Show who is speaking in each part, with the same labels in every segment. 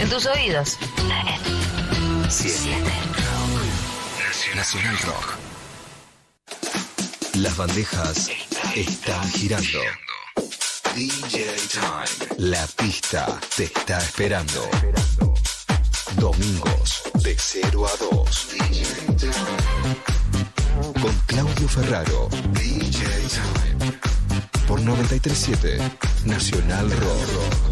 Speaker 1: En tus oídos.
Speaker 2: 7. Nacional Rock. Las bandejas están girando. DJ Time. La pista te está esperando. Domingos de 0 a 2. Con Claudio Ferraro. DJ Time. Por 937 Nacional Rock.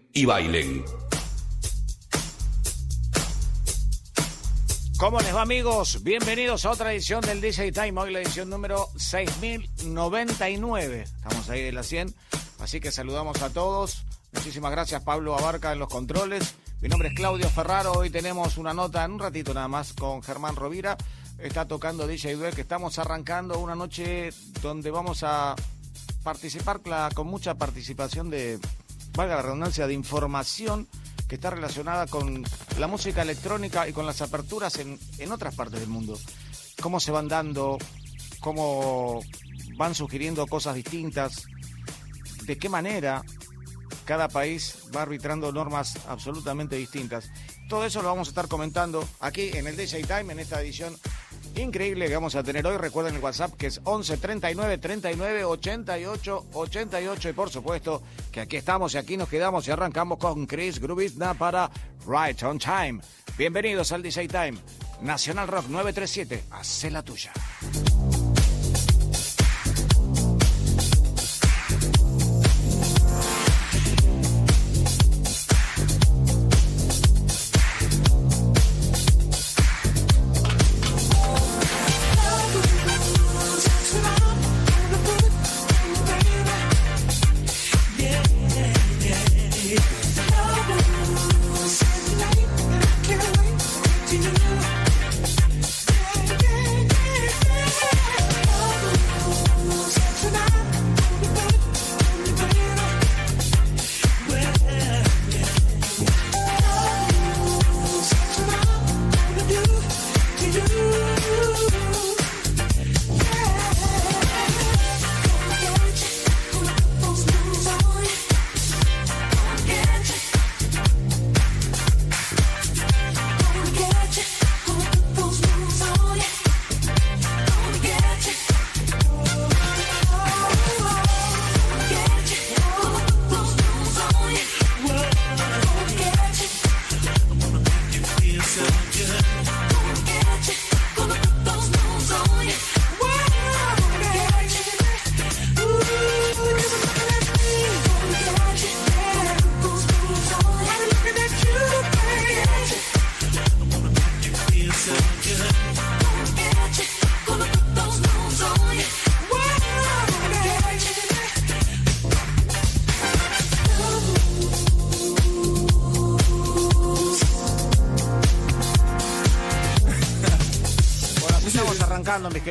Speaker 3: y bailen.
Speaker 4: ¿Cómo les va amigos? Bienvenidos a otra edición del DJ Time, hoy la edición número 6099. Estamos ahí de la 100, así que saludamos a todos. Muchísimas gracias Pablo Abarca en los controles. Mi nombre es Claudio Ferraro, hoy tenemos una nota en un ratito nada más con Germán Rovira. Está tocando DJ Duel, que estamos arrancando una noche donde vamos a participar con mucha participación de valga la redundancia, de información que está relacionada con la música electrónica y con las aperturas en, en otras partes del mundo. Cómo se van dando, cómo van sugiriendo cosas distintas, de qué manera cada país va arbitrando normas absolutamente distintas. Todo eso lo vamos a estar comentando aquí en el DJ Time, en esta edición increíble que vamos a tener hoy. Recuerden el WhatsApp que es 11 39 39 88 88. Y por supuesto que aquí estamos y aquí nos quedamos y arrancamos con Chris Grubizna para Right on Time. Bienvenidos al DJ Time. Nacional Rock 937. Hacé la tuya.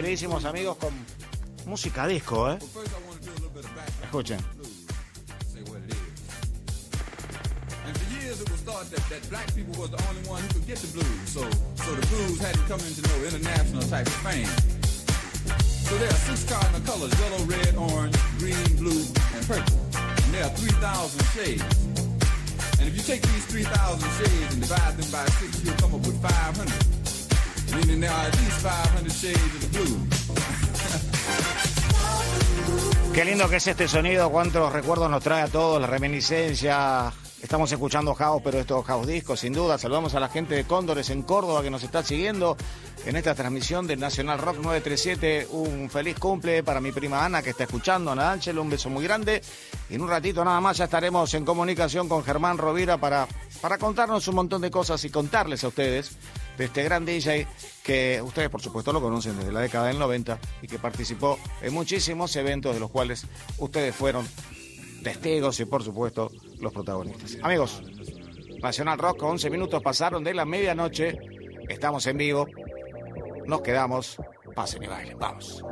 Speaker 4: Queridísimos amigos, con música disco, ¿eh? Escuchen. That, that black people was the only one who could get the blues. So, so the blues hadn't come into no international type of fame. Qué lindo que es este sonido, cuántos recuerdos nos trae a todos, la reminiscencia, Estamos escuchando House, pero esto es House Disco, sin duda. Saludamos a la gente de Cóndores en Córdoba que nos está siguiendo en esta transmisión del Nacional Rock 937. Un feliz cumple para mi prima Ana que está escuchando, Ana Ángel, un beso muy grande. Y en un ratito nada más ya estaremos en comunicación con Germán Rovira para, para contarnos un montón de cosas y contarles a ustedes de este gran DJ que ustedes por supuesto lo conocen desde la década del 90 y que participó en muchísimos eventos de los cuales ustedes fueron testigos y por supuesto los protagonistas. Amigos, Nacional Rock, 11 minutos pasaron de la medianoche, estamos en vivo, nos quedamos, pasen y bailen, vamos.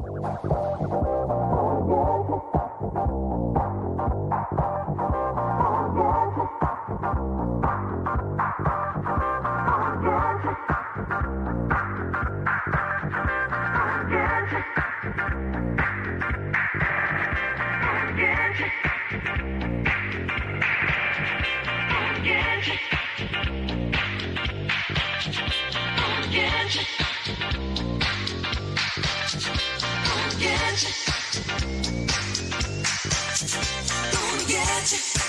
Speaker 4: Magic.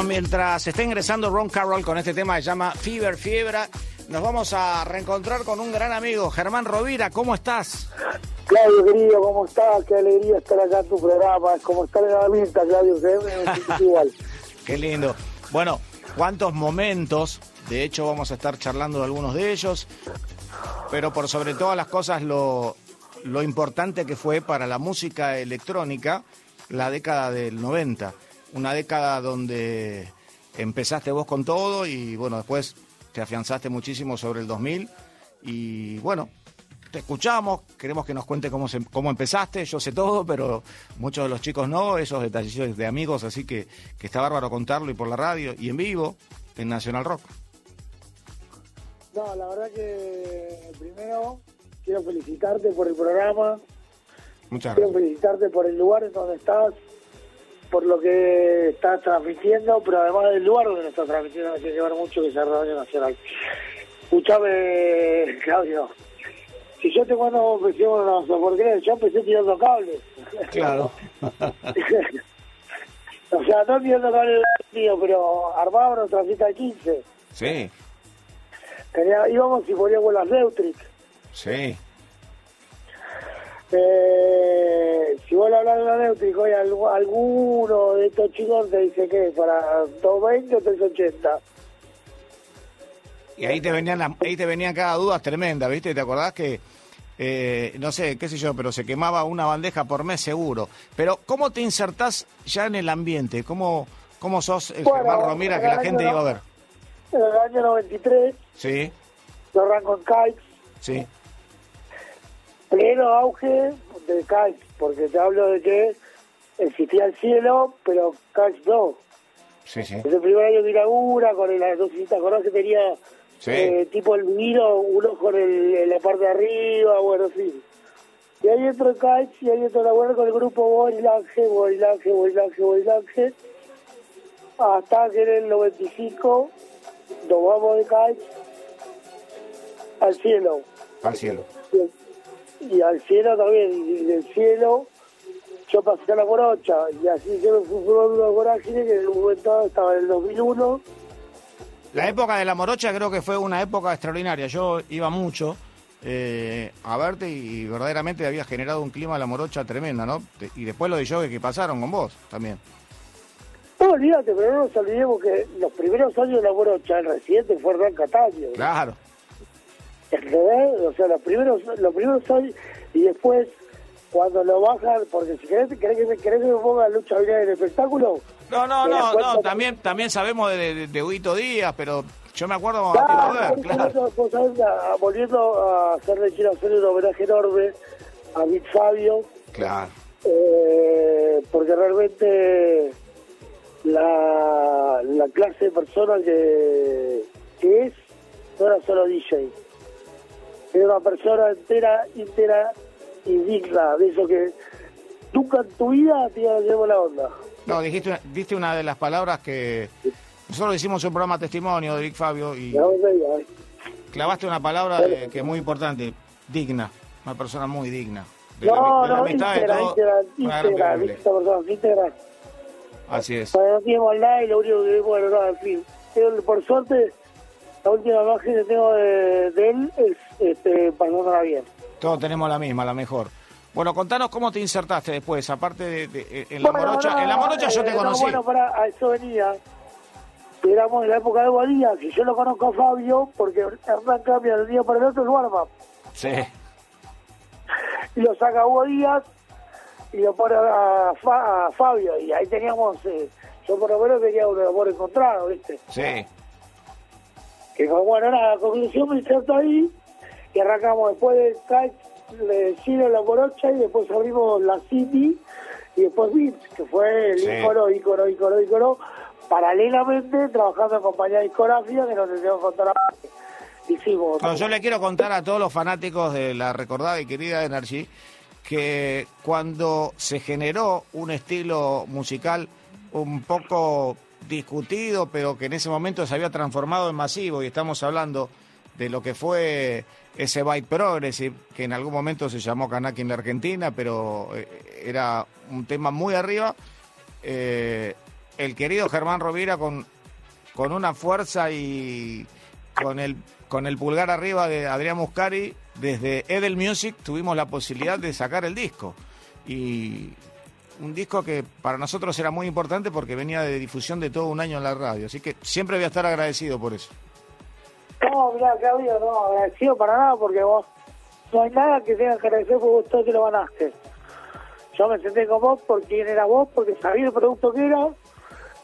Speaker 4: Mientras está ingresando Ron Carroll con este tema que se llama Fever Fiebra, nos vamos a reencontrar con un gran amigo, Germán Rovira. ¿Cómo estás?
Speaker 1: Claudio, querido, ¿cómo estás? Qué alegría estar acá en tu programa. ¿Cómo está la vista, Claudio? igual.
Speaker 4: Qué lindo. Bueno, ¿cuántos momentos? De hecho, vamos a estar charlando de algunos de ellos. Pero por sobre todas las cosas, lo, lo importante que fue para la música electrónica la década del 90 una década donde empezaste vos con todo y bueno, después te afianzaste muchísimo sobre el 2000 y bueno, te escuchamos, queremos que nos cuente cómo, cómo empezaste, yo sé todo, pero muchos de los chicos no, esos detalles de amigos, así que, que está bárbaro contarlo y por la radio y en vivo en Nacional Rock.
Speaker 1: No, la verdad que primero quiero felicitarte por el programa.
Speaker 4: Muchas gracias.
Speaker 1: Quiero felicitarte por el lugar en donde estás, por lo que está transmitiendo, pero además del lugar donde está transmitiendo, me tiene que ver mucho que sea Radio Nacional. Escuchame, Claudio, si yo te no, ¿por qué? Yo empecé tirando cables.
Speaker 4: Claro.
Speaker 1: o sea, no tirando cables tío, pero armaba una transita de 15.
Speaker 4: Sí.
Speaker 1: Tenía, íbamos y poníamos las Leutric.
Speaker 4: Sí.
Speaker 1: Eh, si vos le hablas de la Neutrico y alguno de estos chicos te dice que para 220 o 380.
Speaker 4: Y ahí te venían ahí te venían cada duda tremenda, ¿viste? ¿Te acordás que eh, no sé, qué sé yo, pero se quemaba una bandeja por mes seguro. Pero ¿cómo te insertás ya en el ambiente? ¿Cómo, cómo sos el Germán Romira que la gente iba a ver?
Speaker 1: En el año 93.
Speaker 4: Sí.
Speaker 1: Yo arranco en Kites.
Speaker 4: Sí
Speaker 1: pleno auge del Kites, porque te hablo de que existía el cielo, pero Kites no.
Speaker 4: Sí, sí.
Speaker 1: Desde el primer año de inaugura, con las dos citas, que tenía eh, tipo el vino, uno con el, la parte de arriba, bueno, sí. Y ahí entró el Kites y ahí entró la buena con el grupo Borilange, Borilange, Borilange, Borilange, hasta que en el 95 nos vamos de Kites al cielo.
Speaker 4: Al cielo.
Speaker 1: Y, al cielo también, y del cielo yo pasé a la morocha, y así se me fue una vorágine que en un momento estaba en el 2001.
Speaker 4: La época de la morocha creo que fue una época extraordinaria, yo iba mucho eh, a verte y, verdaderamente había generado un clima de la morocha tremenda, ¿no? Y después lo de yo que pasaron con vos también.
Speaker 1: No, olvídate, pero no nos olvidemos que los primeros años de la morocha, el residente fue Hernán Cataño.
Speaker 4: Claro.
Speaker 1: O sea, los primeros, los primeros años, y después, cuando lo bajan, porque si querés, querés, que, querés que me ponga lucha en el espectáculo.
Speaker 4: No, no, no, no, también, también sabemos de, de, Huito Díaz, pero yo me acuerdo claro,
Speaker 1: claro. volviendo a hacerle, quiero hacer un homenaje enorme a Vic Fabio.
Speaker 4: Claro.
Speaker 1: Eh, porque realmente la, la clase de persona que, que es no era solo DJ era una persona entera, entera y digna, de eso que nunca en tu vida te llevo la onda.
Speaker 4: No, dijiste, diste una de las palabras que nosotros hicimos un programa testimonio de Vic Fabio y eh. clavaste una palabra que es muy importante, digna, una persona muy digna.
Speaker 1: no, no, íntegra, íntegra, íntegra,
Speaker 4: Así es.
Speaker 1: no tiene maldad y lo único que, bueno, no, en fin. Por suerte, la última imagen que tengo de, él es este, pasándola bien.
Speaker 4: Todos tenemos la misma, la mejor. Bueno, contanos cómo te insertaste después, aparte de, en, la morocha. en la morocha yo te eh, conocí.
Speaker 1: bueno, para, a eso venía. Éramos en la época de Guadía, que yo lo conozco a Fabio, porque Hernán cambia de un día para el otro el warm
Speaker 4: Sí.
Speaker 1: Y lo saca Hugo Díaz y lo pone a, Fabio. Y ahí teníamos, eh, yo por lo menos tenía un amor encontrado, ¿viste?
Speaker 4: Sí.
Speaker 1: Que bueno, nada, la conclusión me inserto ahí y arrancamos después del kite, le Chile la Morocha y después abrimos la City y después Beats, que fue el sí. ícono, ícono, ícono, ícono, paralelamente trabajando en compañía discográfica que nos que contar Hicimos.
Speaker 4: yo le quiero contar a todos los fanáticos de la recordada y querida Energy que cuando se generó un estilo musical un poco discutido, pero que en ese momento se había transformado en masivo, y estamos hablando de lo que fue ese Byte Progressive, que en algún momento se llamó Kanaki en la Argentina, pero eh, era un tema muy arriba. Eh, el querido Germán Rovira con, con una fuerza y con el, con el pulgar arriba de Adrián Muscari, desde Edel Music tuvimos la posibilidad de sacar el disco. Y un disco que para nosotros era muy importante porque venía de difusión de todo un año en la radio. Así que siempre voy a estar agradecido por eso.
Speaker 1: No, mirá, Claudio, no, agradecido para nada porque vos no hay nada que tengas que agradecer porque vos todo te lo ganaste. Yo me senté con vos por quién era vos, porque sabía el producto que era,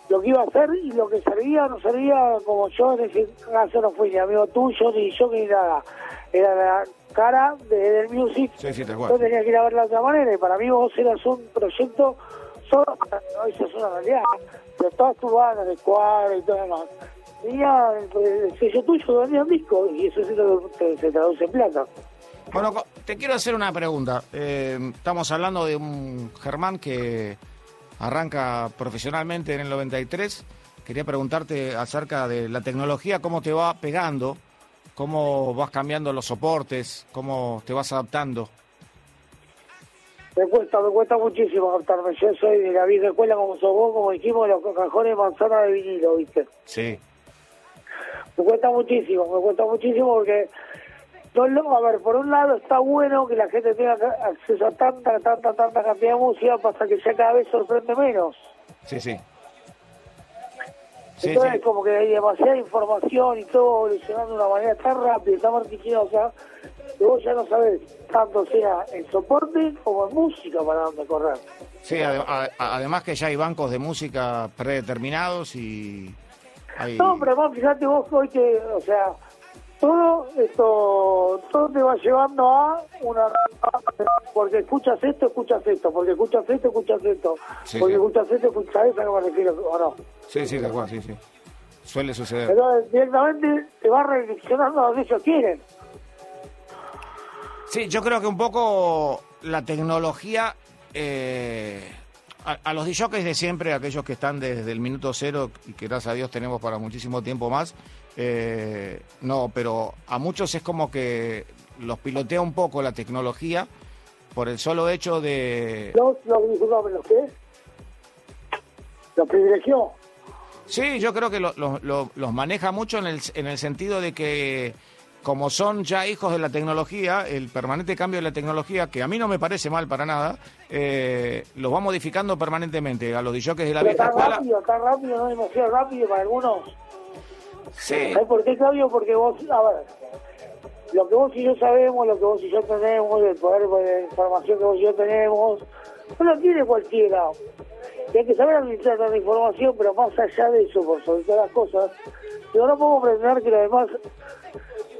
Speaker 1: lo que iba a hacer y lo que servía, no servía como yo en ese caso no fui ni amigo tuyo, ni yo, ni nada. Era la cara de del music.
Speaker 4: Sí, sí,
Speaker 1: yo tenía que ir a verla de otra manera y para mí vos eras un proyecto solo para no, eso es una realidad. Pero todas tus bandas de cuadro y todo demás. Tenía el sello tuyo, venía un disco y eso se, se traduce en plata.
Speaker 4: Bueno, te quiero hacer una pregunta. Eh, estamos hablando de un Germán que arranca profesionalmente en el 93. Quería preguntarte acerca de la tecnología, cómo te va pegando, cómo vas cambiando los soportes, cómo te vas adaptando.
Speaker 1: Me cuesta, me cuesta muchísimo adaptarme. Yo soy de la vieja escuela como sos vos, como dijimos, los cajones de manzana de vinilo, ¿viste?
Speaker 4: Sí.
Speaker 1: Me cuesta muchísimo, me cuesta muchísimo porque a ver, por un lado está bueno que la gente tenga acceso a tanta, tanta, tanta cantidad de música para que ya cada vez sorprende menos.
Speaker 4: Sí, sí.
Speaker 1: Entonces es como que hay demasiada información y todo evolucionando de una manera tan rápida, tan vertiginosa, que vos ya no sabes tanto sea en soporte como en música para dónde correr.
Speaker 4: Sí, además que ya hay bancos de música predeterminados y... Hay...
Speaker 1: No, pero además fíjate vos hoy que, o sea, todo esto todo te va llevando a una porque escuchas esto escuchas esto porque escuchas esto escuchas esto. Porque escuchas esto escuchas esto no me refiero o no.
Speaker 4: Sí sí de acuerdo sí sí. Suele suceder.
Speaker 1: Pero directamente te va redireccionando a donde ellos quieren.
Speaker 4: Sí yo creo que un poco la tecnología eh, a, los DJs de siempre, aquellos que están desde el minuto cero y que gracias a Dios tenemos para muchísimo tiempo más, eh, no, pero a muchos es como que los pilotea un poco la tecnología por el solo hecho de...
Speaker 1: ¿Los, los, los qué? ¿Los privilegió?
Speaker 4: Sí, yo creo que los maneja mucho en el, en el sentido de que como son ya hijos de la tecnología, el permanente cambio de la tecnología, que a mí no me parece mal para nada, eh, los va modificando permanentemente a los DJs de la vieja
Speaker 1: está rápido, está rápido, no demasiado rápido para algunos.
Speaker 4: Sí.
Speaker 1: ¿Sabes por qué, Claudio? Porque vos, a ver, lo que vos y yo sabemos, lo que vos y yo tenemos, el poder de información que vos y yo tenemos, no lo tiene cualquiera. Y hay que saber administrar la información, pero más allá de eso, por sobre todas las cosas, yo no puedo pretender que lo demás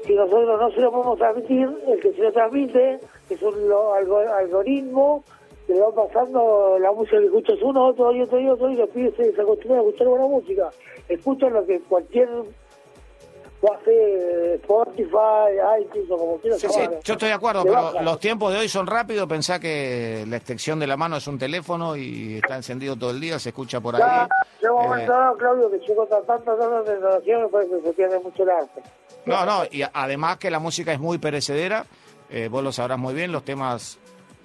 Speaker 1: si nosotros no se lo podemos transmitir, el que se lo transmite es un algoritmo le va pasando la música que escuchas uno, otro y otro y otro, y los pibes se, acostumbran a escuchar buena música. Escuchan lo que cualquier hace Spotify, iTunes o como quieras.
Speaker 4: Sí, sí, yo estoy de acuerdo, pero los tiempos de hoy son rápidos. Pensá que la extensión de la mano es un teléfono y está encendido todo el día, se escucha por ahí.
Speaker 1: Llega un momento eh, Claudio, que llegó tanta, tanta tecnología, me parece que se pierde mucho el arte.
Speaker 4: No, no, y además que la música es muy perecedera, eh, vos lo sabrás muy bien, los temas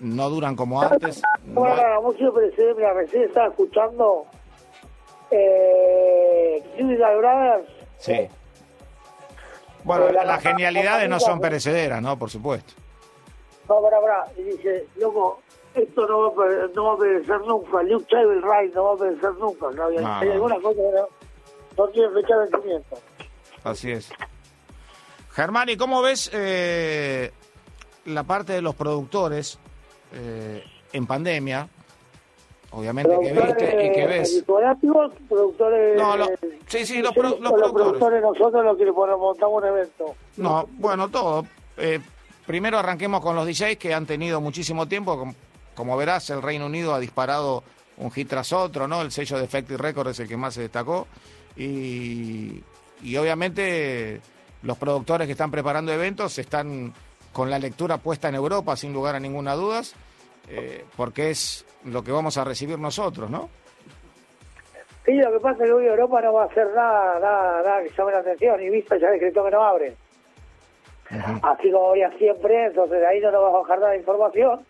Speaker 4: no duran como antes.
Speaker 1: Bueno, la música perecedera, mira, recién estaba escuchando eh, Brothers.
Speaker 4: Sí. Bueno, las genialidades no son perecederas, ¿no? Por supuesto.
Speaker 1: No, para, para. Y dice, loco, esto no va, a, no va a perecer nunca. Luke Travel Ride no va a perecer nunca. No, Hay alguna cosa que no, no tiene fecha de vencimiento.
Speaker 4: Así es. Germán, ¿y cómo ves eh, la parte de los productores eh, en pandemia? Obviamente que viste y que ves.
Speaker 1: productores.
Speaker 4: No, sí, sí, los, los, productores.
Speaker 1: nosotros los que montamos un evento.
Speaker 4: No, bueno, todo. Eh, primero arranquemos con los DJs que han tenido muchísimo tiempo. Como, verás, el Reino Unido ha disparado un hit tras otro, ¿no? El sello de Effective Records es el que más se destacó. Y, y obviamente los productores que están preparando eventos están con la lectura puesta en Europa, sin lugar a ninguna duda, eh, porque es lo que vamos a recibir nosotros, ¿no?
Speaker 1: Sí, lo que pasa es que hoy Europa no va a hacer nada, nada, nada que llame la atención, y vista ya decretó que no abre. Así como había siempre, entonces ahí no nos va a bajar nada de información.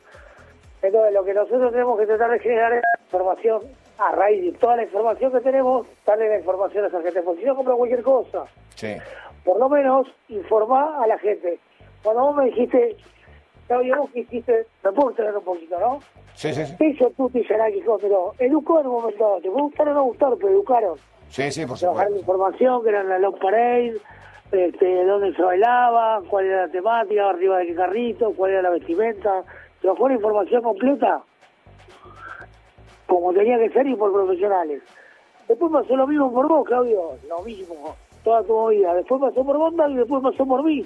Speaker 1: Entonces lo que nosotros tenemos que tratar de generar es información a raíz de toda la información que tenemos, darle la información a esa gente, porque si no compra cualquier cosa.
Speaker 4: Sí
Speaker 1: por lo menos informar a la gente. Cuando vos me dijiste, Claudio, vos que hiciste, me puedo tener un poquito, ¿no?
Speaker 4: Sí, sí, sí.
Speaker 1: Hizo tú te dijo, pero educó en un momento dado. Te puede gustar o no gustar, pero educaron.
Speaker 4: Sí, sí, por
Speaker 1: supuesto. la información, que eran la Long Parade, este, dónde se bailaba, cuál era la temática, arriba de qué carrito, cuál era la vestimenta. Trabajó la información completa, como tenía que ser y por profesionales. Después pasó lo mismo por vos, Claudio, lo mismo toda tu vida. Después pasó por Bonda y después pasó por mí.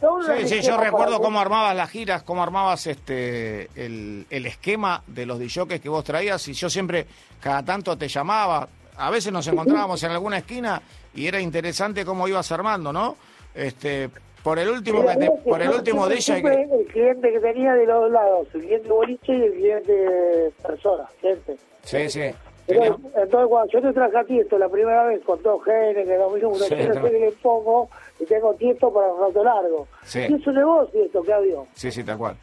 Speaker 4: Sí, sí, yo recuerdo cómo armabas las giras, cómo armabas este el, el esquema de los DJs que vos traías y yo siempre, cada tanto te llamaba, a veces nos encontrábamos en alguna esquina y era interesante cómo ibas armando, ¿no? Este, por el último por el último DJ
Speaker 1: que... el cliente que tenía de los dos lados, el cliente boliche y el cliente persona, gente.
Speaker 4: Sí, sí.
Speaker 1: Entonces, cuando yo te traje a Tiesto la primera vez con todo genes, que 2001, sí, yo no sé que le pongo y tengo Tiesto para un rato largo.
Speaker 4: Sí.
Speaker 1: Y eso de vos, Tiesto, Claudio.
Speaker 4: Sí, sí, tal cual.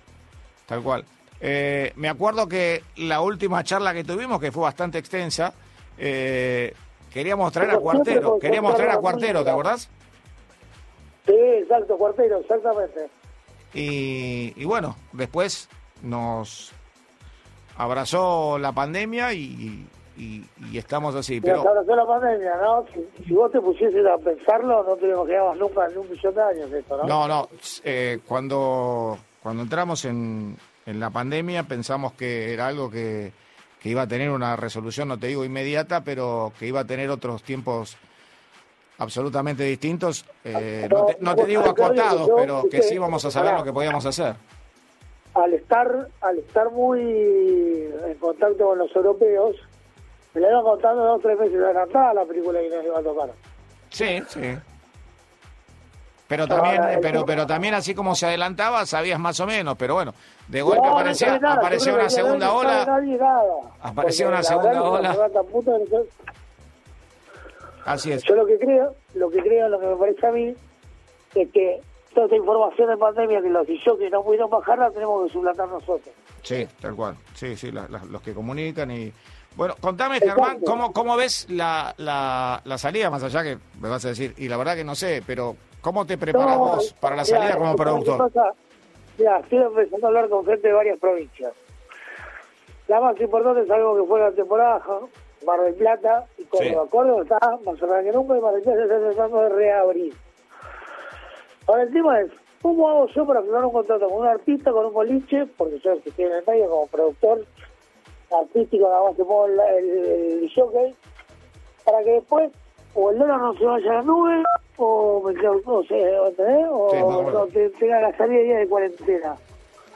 Speaker 4: Tal cual. Eh, me acuerdo que la última charla que tuvimos, que fue bastante extensa, eh, queríamos traer a Cuartero. Queríamos traer a Cuartero, ¿te acordás?
Speaker 1: Sí, exacto, Cuartero, exactamente.
Speaker 4: Y, y bueno, después nos abrazó la pandemia y, y, estamos así. Pero
Speaker 1: la pandemia, ¿no? Si, vos te pusieses a pensarlo, no te imaginabas nunca en un millón de años esto, ¿no?
Speaker 4: No, no. Eh, cuando, cuando entramos en, en la pandemia pensamos que era algo que, que iba a tener una resolución, no te digo inmediata, pero que iba a tener otros tiempos absolutamente distintos. Eh, no, te, no, te, digo acotados, pero que sí vamos a saber lo que podíamos hacer.
Speaker 1: Al estar, al estar muy en contacto con los europeos, me la iban contando dos o tres meses adelantada la película que nos iba a tocar.
Speaker 4: Sí, sí. Pero también, pero, pero también así como se adelantaba, sabías más o menos, pero bueno, de golpe aparecía, apareció una segunda ola. Apareció una segunda ola. Así es.
Speaker 1: Yo lo que creo, lo que creo, lo que me parece a mí, es que toda esta información de pandemia que los que no pudieron bajarla, tenemos que suplantar nosotros.
Speaker 4: Sí, tal cual. Sí, sí, los que comunican y... Bueno, contame, Germán, ¿cómo, ¿cómo ves la, la, la salida? Más allá que me vas a decir, y la verdad que no sé, pero ¿cómo te preparas vos para la salida como productor?
Speaker 1: Ya, estoy empezando a hablar con gente de varias provincias. La más importante es algo que fue la temporada, Mar del Plata y Córdoba. Sí. Córdoba está más cerrada que nunca y Mar del Plata está tratando de reabrir. Ahora el tema es, ¿cómo hago yo para firmar un contrato con un artista, con un boliche? Porque yo que estoy en el medio como productor artístico, nada más que pongo el, el, el para que después o el dólar no se vaya a la nube o me quedo, no sé, O no, tenga la salida de día de cuarentena.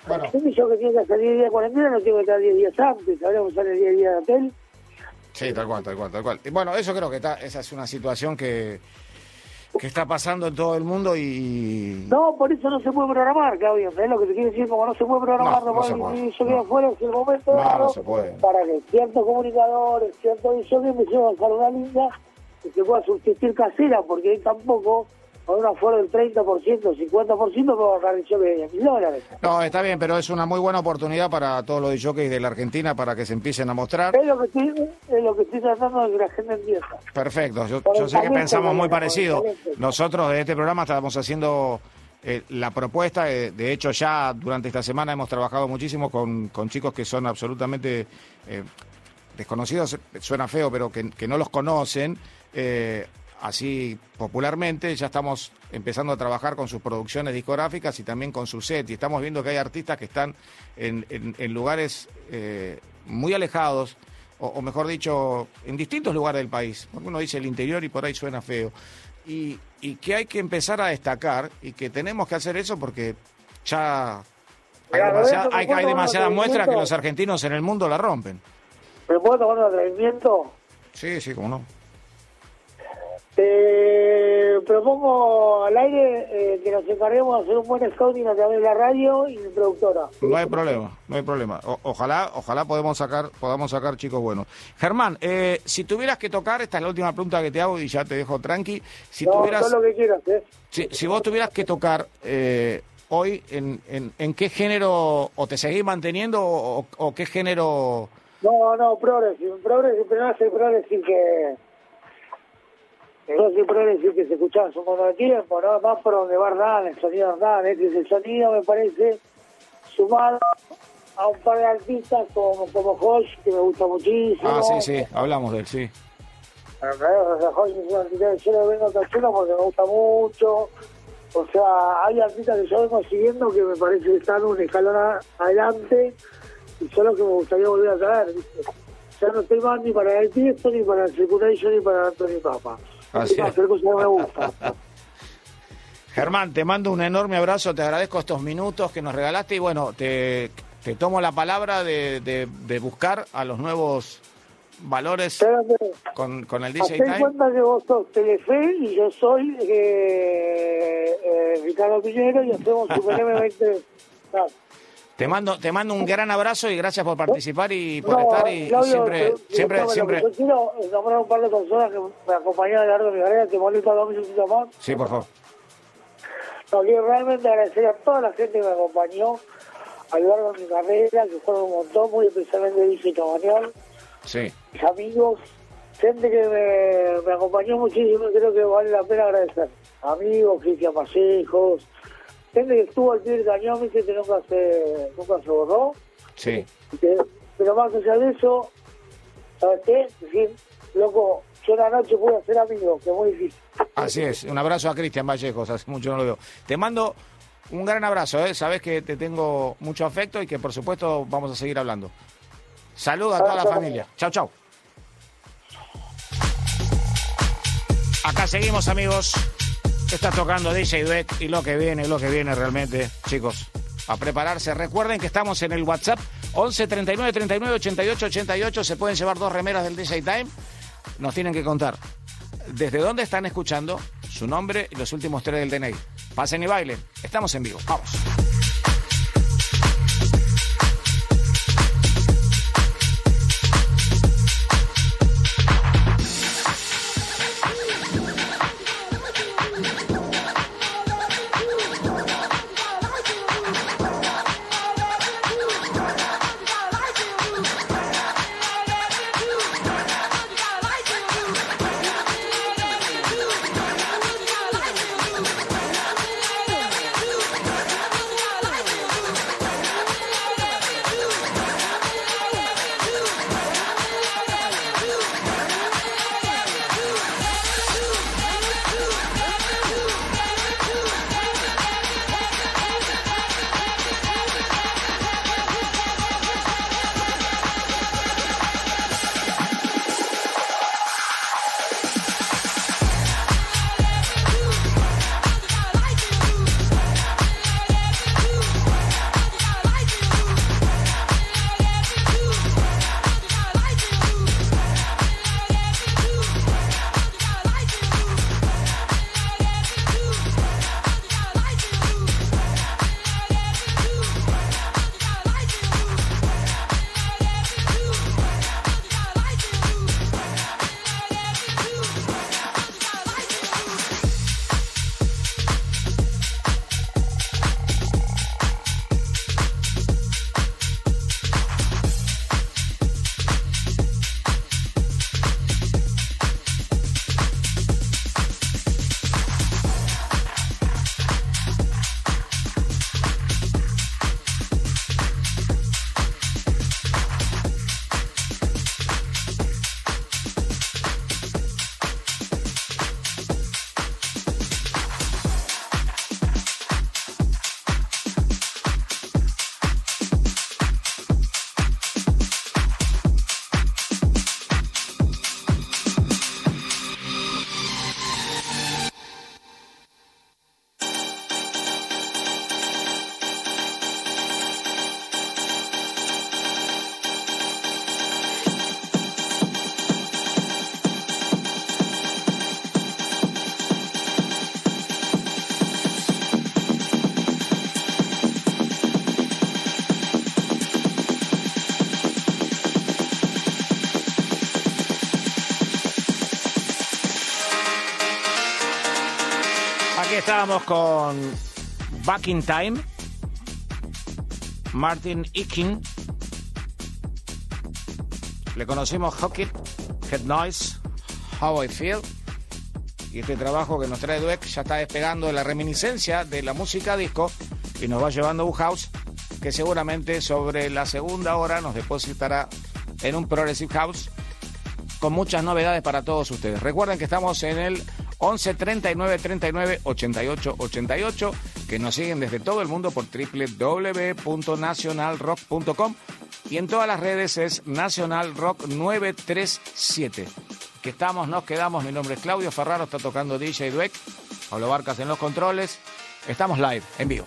Speaker 1: Bueno. Un yo que tiene que salir día de cuarentena no tengo que estar 10 días antes, habríamos sale el día, día de hotel.
Speaker 4: Sí, tal cual, tal cual, tal cual. Y bueno, eso creo que está, esa es una situación que que está pasando en todo el mundo y...
Speaker 1: No, por eso no se puede programar, Claudio, es lo que te quiero decir? Como no se puede programar, no, no, se puede. yo no. afuera es el momento
Speaker 4: no, se puede.
Speaker 1: para que ciertos comunicadores, ciertos visiones me lleven a una linda que se pueda sustituir casera, porque ahí tampoco con un aforo del 30%, 50%, puedo show de mil dólares.
Speaker 4: No, está bien, pero es una muy buena oportunidad para todos los jockeys de la Argentina para que se empiecen a mostrar.
Speaker 1: Es lo que estoy, es lo que estoy tratando de que la gente entienda.
Speaker 4: Perfecto, yo, sé que pensamos muy parecido. Nosotros de este programa estamos haciendo... Eh, la propuesta, eh, de hecho ya durante esta semana hemos trabajado muchísimo con, con chicos que son absolutamente eh, desconocidos, suena feo, pero que, que no los conocen, así popularmente, ya estamos empezando a trabajar con sus producciones discográficas y también con su set. Y estamos viendo que hay artistas que están en, en, lugares eh, muy alejados, o, mejor dicho, en distintos lugares del país. Porque uno dice el interior y por ahí suena feo. Y, y que hay que empezar a destacar y que tenemos que hacer eso porque ya hay, demasiada, hay, hay demasiadas muestras que los argentinos en el mundo la rompen.
Speaker 1: ¿Me puedo tomar un atrevimiento?
Speaker 4: Sí, sí, cómo no.
Speaker 1: Te propongo al aire eh, que nos encarguemos de hacer un buen scouting a través de la radio y mi productora.
Speaker 4: No hay problema, no hay problema. ojalá, ojalá podamos sacar, podamos sacar chicos buenos. Germán, eh, si tuvieras que tocar, esta es la última pregunta que te hago y ya te dejo tranqui. Si
Speaker 1: no,
Speaker 4: tuvieras,
Speaker 1: lo que quieras, ¿eh?
Speaker 4: si, si vos tuvieras que tocar eh, hoy, en, en, en, qué género o te seguís manteniendo o, o qué género?
Speaker 1: No, no, progressive, progressive, pero no hace progressive que no siempre decir que se escuchaba su modo de tiempo, ¿no? Más por donde va Hernán, el sonido de Hernán, este es el sonido, me parece, sumado a un par de artistas como, como Josh, que me gusta muchísimo.
Speaker 4: Ah, sí, sí, hablamos de él, sí.
Speaker 1: Josh es un artista que yo lo vengo porque me gusta mucho. O sea, hay artistas que yo vengo siguiendo que me parece que están un escalón adelante y solo que me gustaría volver a traer, ¿viste? Ya no estoy más ni para el Tiesto, ni para el Circulation, ni para Anthony Papa.
Speaker 4: Germán, te mando un enorme abrazo, te agradezco estos minutos que nos regalaste y bueno, te, te tomo la palabra de, de, buscar a los nuevos valores con, con el DJ
Speaker 1: Time. cuenta que vos sos Telefe y yo soy eh, eh, Ricardo Piñero y hacemos Super M20.
Speaker 4: Te mando, te mando un gran abrazo y gracias por participar y por estar y, siempre, siempre, siempre.
Speaker 1: Yo quiero nombrar un par de personas que me acompañaron a lo largo de mi carrera, que molesta dos minutos más.
Speaker 4: Sí, por favor.
Speaker 1: No, quiero realmente agradecer a toda la gente que me acompañó a lo largo de mi carrera, que fueron un montón, muy especialmente Dice Cabañón.
Speaker 4: Sí.
Speaker 1: Mis amigos, gente que me, me acompañó muchísimo, creo que vale la pena agradecer. Amigos, Cristian Masejos, gente que estuvo al pie del cañón, viste que nunca se, nunca se borró.
Speaker 4: Sí.
Speaker 1: pero más allá de eso, ¿sabes qué? decir, loco, yo una noche pude hacer amigos, que es muy difícil.
Speaker 4: Así es, un abrazo a Cristian Vallejos, hace mucho no lo veo. Te mando un gran abrazo, ¿eh? sabes que te tengo mucho afecto y que por supuesto vamos a seguir hablando. Saludos a toda la familia. Chao, chao. Acá seguimos amigos. Está tocando DJ Dweck y lo que viene, lo que viene realmente, chicos, a prepararse. Recuerden que estamos en el WhatsApp 11 39 39 88 88. Se pueden llevar dos remeras del DJ Time. Nos tienen que contar desde dónde están escuchando su nombre y los últimos tres del DNI. Pasen y bailen. Estamos en vivo. Vamos. Estamos con Back in Time, Martin Ikin. Le conocimos Hockey, Head Noise, How I Feel. Y este trabajo que nos trae Dweck ya está despegando de la reminiscencia de la música disco y nos va llevando a un house que seguramente sobre la segunda hora nos depositará en un Progressive House con muchas novedades para todos ustedes. Recuerden que estamos en el 11 39 39 88 88, que nos siguen desde todo el mundo por www.nacionalrock.com y en todas las redes es Nacional Rock 937. Que estamos, nos quedamos. Mi nombre es Claudio Ferraro, está tocando DJ Dweck, Pablo Barcas en los controles. Estamos live, en vivo.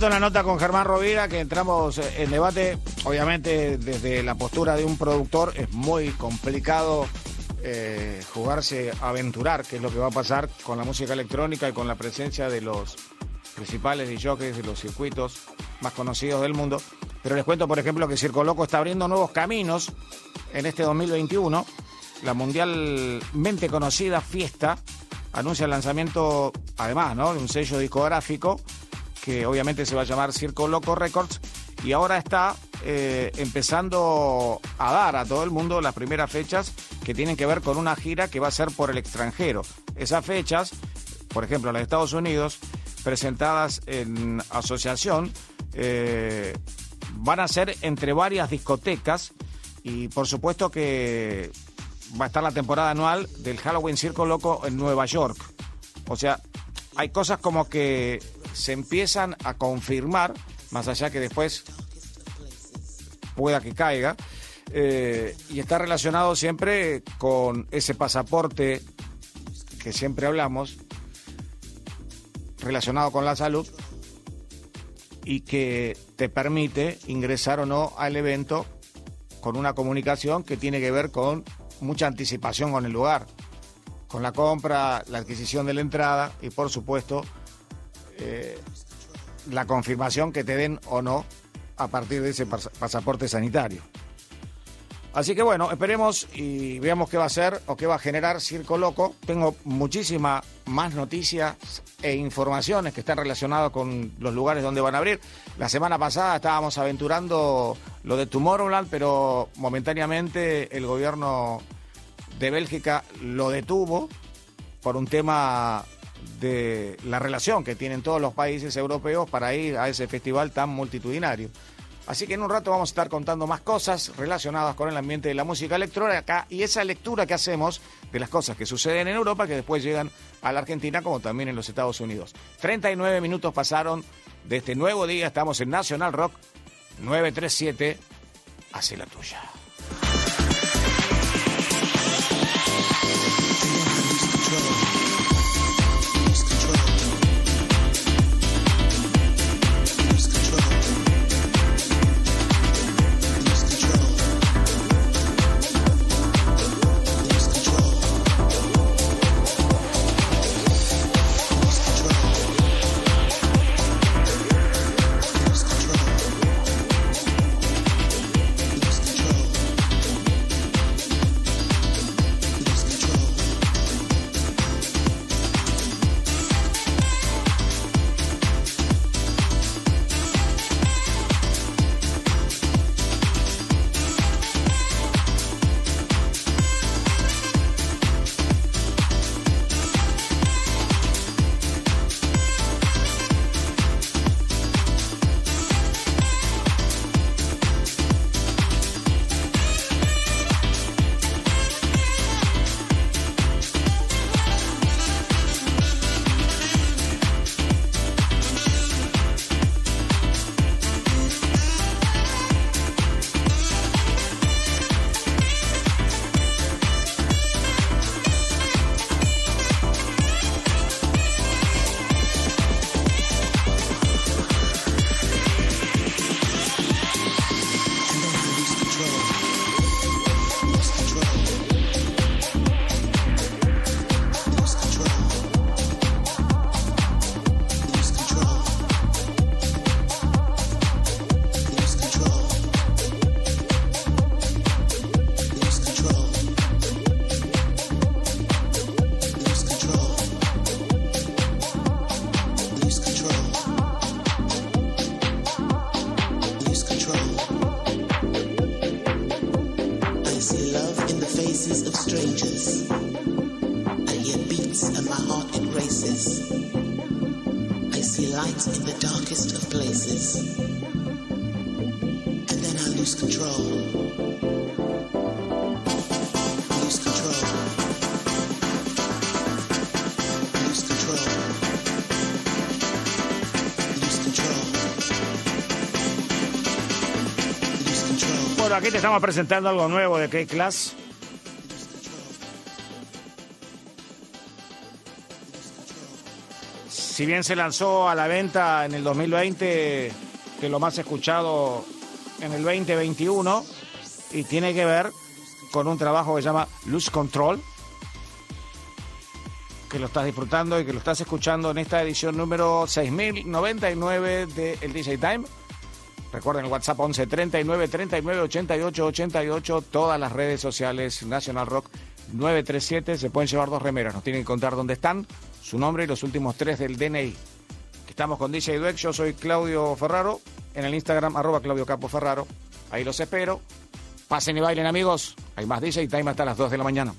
Speaker 4: Rato en la nota con Germán Rovira que entramos en debate. Obviamente, desde la postura de un productor es muy complicado eh, jugarse, aventurar, que es lo que va a pasar con la música electrónica y con la presencia de los principales DJs de los circuitos más conocidos del mundo. Pero les cuento, por ejemplo, que Circo Loco está abriendo nuevos caminos en este 2021. La mundialmente conocida fiesta anuncia el lanzamiento, además, ¿no? de un sello discográfico que obviamente se va a llamar Circo Loco Records y ahora está eh, empezando a dar a todo el mundo las primeras fechas que tienen que ver con una gira que va a ser por el extranjero. Esas fechas, por ejemplo, las de Estados Unidos, presentadas en asociación, eh, van a ser entre varias discotecas y por supuesto que va a estar la temporada anual del Halloween Circo Loco en Nueva York. O sea, hay cosas como que se empiezan a confirmar, más allá que después pueda que caiga, eh, y está relacionado siempre con ese pasaporte que siempre hablamos, relacionado con la salud, y que te permite ingresar o no al evento con una comunicación que tiene que ver con mucha anticipación con el lugar, con la compra, la adquisición de la entrada y por supuesto eh, la confirmación que te den o no a partir de ese pasaporte sanitario. Así que bueno, esperemos y veamos qué va a hacer o qué va a generar Circo Loco. Tengo muchísimas más noticias e informaciones que están relacionadas con los lugares donde van a abrir. La semana pasada estábamos aventurando lo de Tomorrowland, pero momentáneamente el gobierno de Bélgica lo detuvo por un tema de la relación que tienen todos los países europeos para ir a ese festival tan multitudinario. Así que en un rato vamos a estar contando más cosas relacionadas con el ambiente de la música electrónica y esa lectura que hacemos de las cosas que suceden en Europa que después llegan a la Argentina como también en los Estados Unidos. 39 minutos pasaron de este nuevo día, estamos en National Rock 937, hace la tuya. Estamos presentando algo nuevo de K-Class. si bien se lanzó a la venta en el 2020, que lo más escuchado en el 2021, y tiene que ver con un trabajo que se llama Luz Control, que lo estás disfrutando y que lo estás escuchando en esta edición número 6099 de El DJ Time. Recuerden el WhatsApp 11 39 39 88 88, todas las redes sociales National Rock 937. Se pueden llevar dos remeras, nos tienen que contar dónde están, su nombre y los últimos tres del DNI. Estamos con DJ Dweck, yo soy Claudio Ferraro, en el Instagram arroba Claudio Capo Ferraro. Ahí los espero. Pasen y bailen amigos. Hay más DJ Time hasta las 2 de la mañana.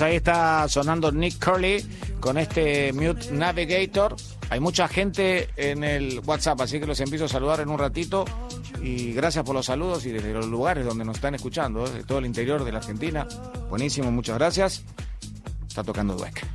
Speaker 5: Ahí está sonando Nick Curly con este Mute Navigator. Hay mucha gente en el WhatsApp, así que los empiezo a saludar en un ratito. Y gracias por los saludos y desde los lugares donde nos están escuchando, de todo el interior de la Argentina. Buenísimo, muchas gracias. Está tocando Dweck.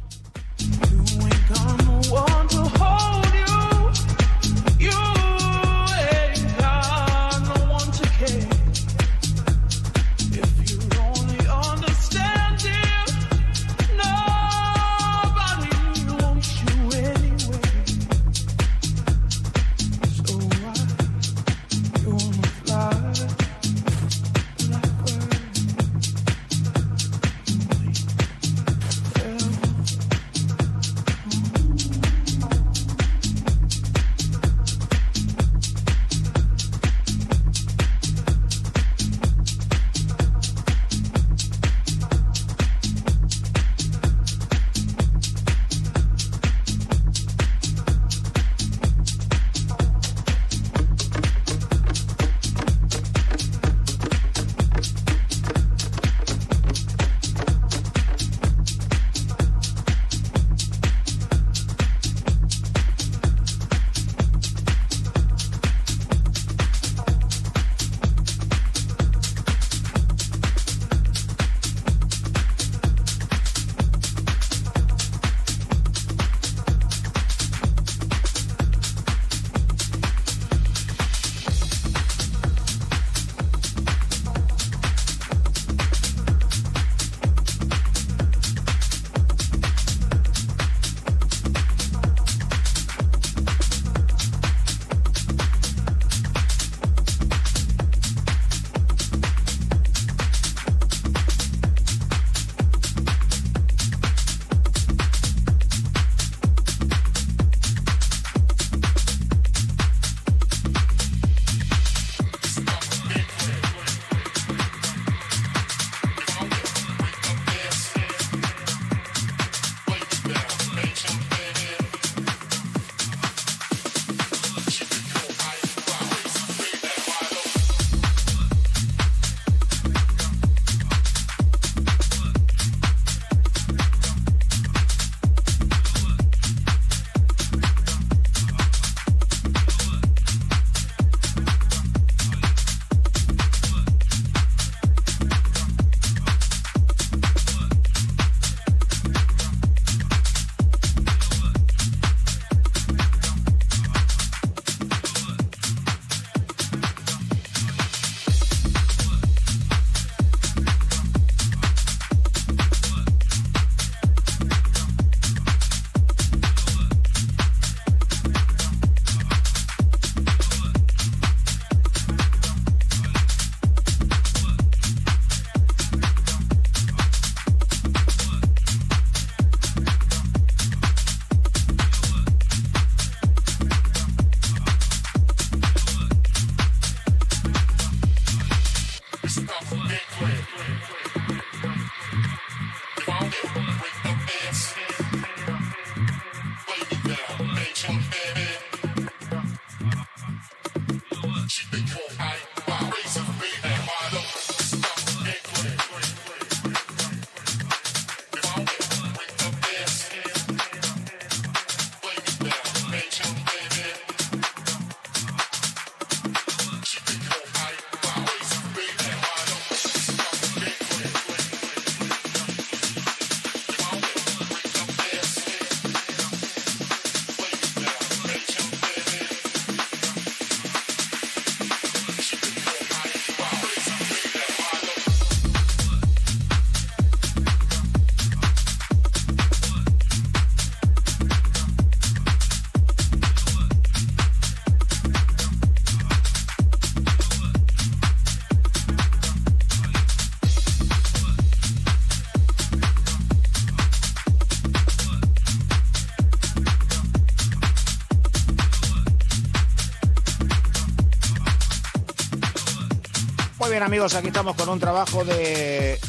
Speaker 5: Amigos, aquí estamos con un trabajo de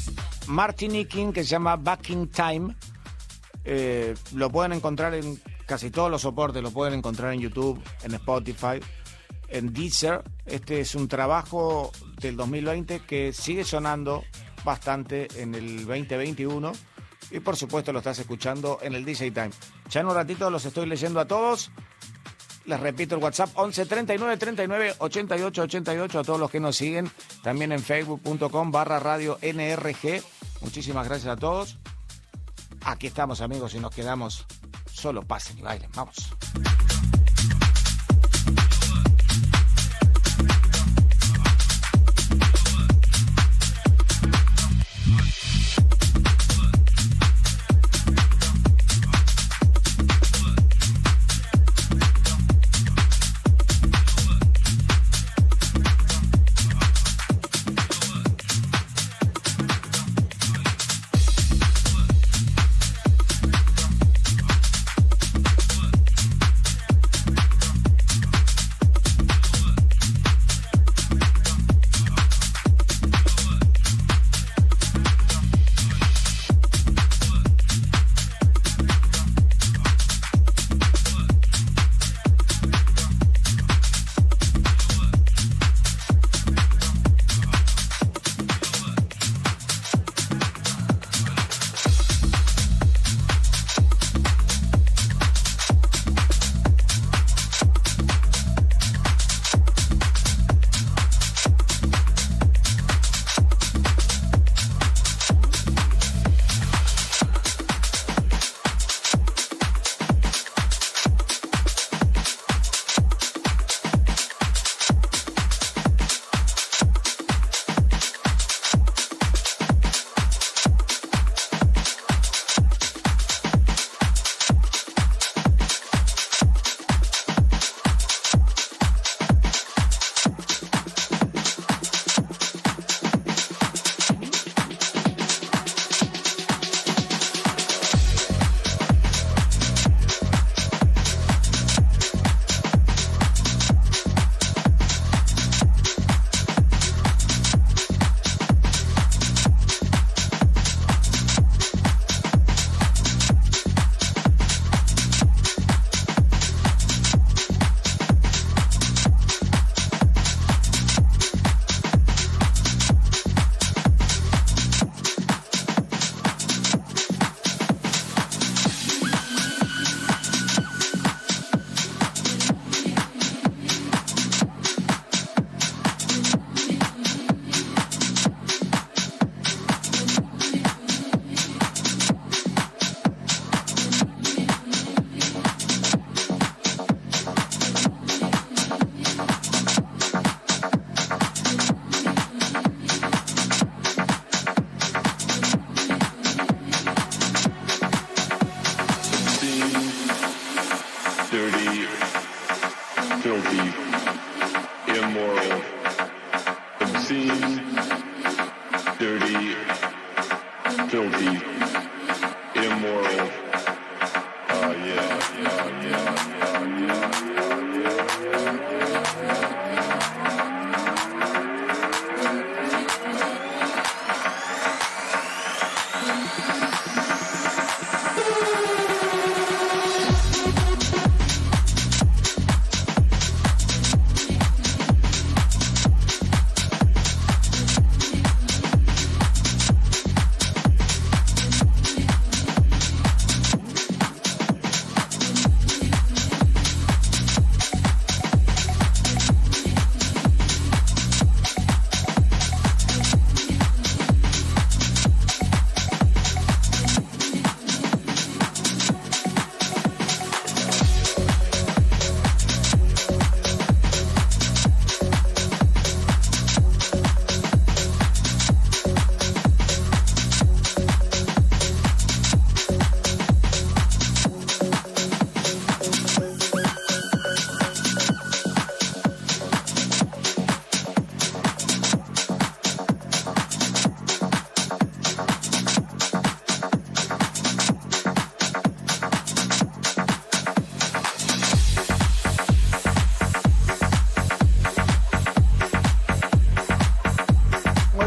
Speaker 4: Martiniquín que se llama Back in Time. Eh, lo pueden encontrar en casi todos los soportes, lo pueden encontrar en YouTube, en Spotify, en Deezer. Este es un trabajo del 2020 que sigue sonando bastante en el 2021 y por supuesto lo estás escuchando en el DJ Time. Ya en un ratito los estoy leyendo a todos. Les repito el WhatsApp 11 39 39 88 88 a todos los que nos siguen también en facebook.com barra radio NRG. Muchísimas gracias a todos. Aquí estamos amigos y nos quedamos. Solo pasen y bailen. Vamos.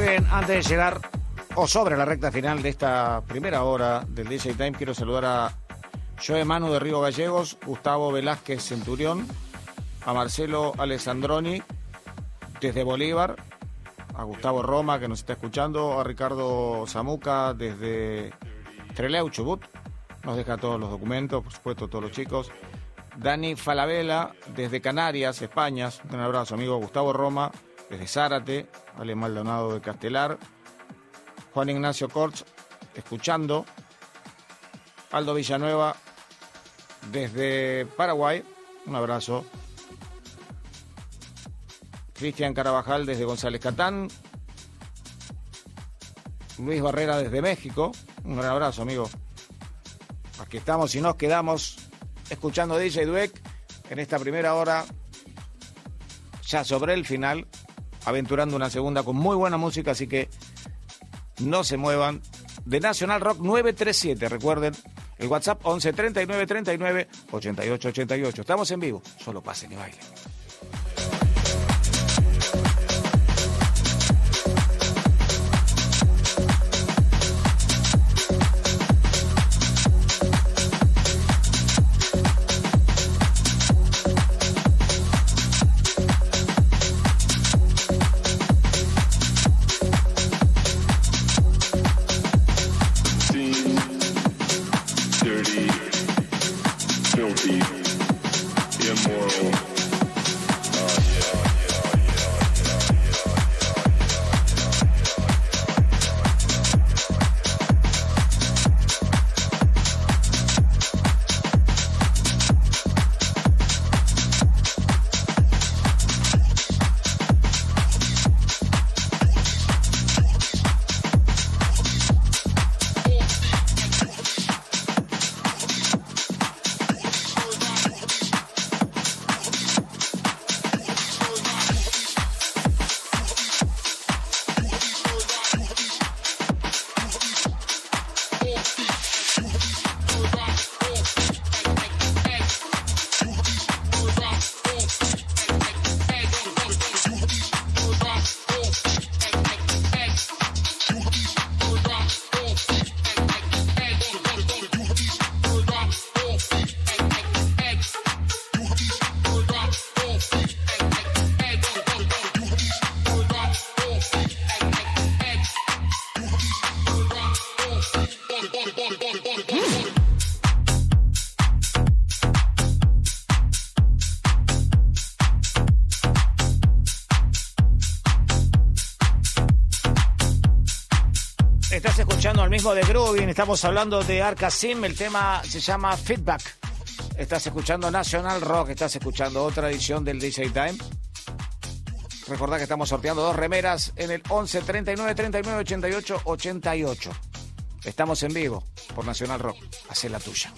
Speaker 4: De llegar o sobre la recta final de esta primera hora del DJ Time, quiero saludar a Joe Manu de Río Gallegos, Gustavo Velázquez Centurión, a Marcelo Alessandroni desde Bolívar, a Gustavo Roma que nos está escuchando, a Ricardo Zamuca desde Treleu Chubut, nos deja todos los documentos, por supuesto todos los chicos. Dani Falabella desde Canarias, España, un abrazo amigo Gustavo Roma desde Zárate, Ale Maldonado de Castelar, Juan Ignacio Corts escuchando, Aldo Villanueva desde Paraguay, un abrazo. Cristian Carabajal desde González Catán. Luis Barrera desde México. Un gran abrazo, amigo. Aquí estamos y nos quedamos escuchando DJ Dweck en esta primera hora, ya sobre el final, aventurando una segunda con muy buena música, así que no se muevan. De National Rock 937, recuerden, el WhatsApp 11 39 39 88 88. Estamos en vivo, solo pasen y bailen. De Groovin, estamos hablando de Arcasim, el tema se llama Feedback. Estás escuchando National Rock, estás escuchando otra edición del DJ Time. Recordad que estamos sorteando dos remeras en el 11 39 39 88 88. Estamos en vivo por National Rock. Hacé la tuya.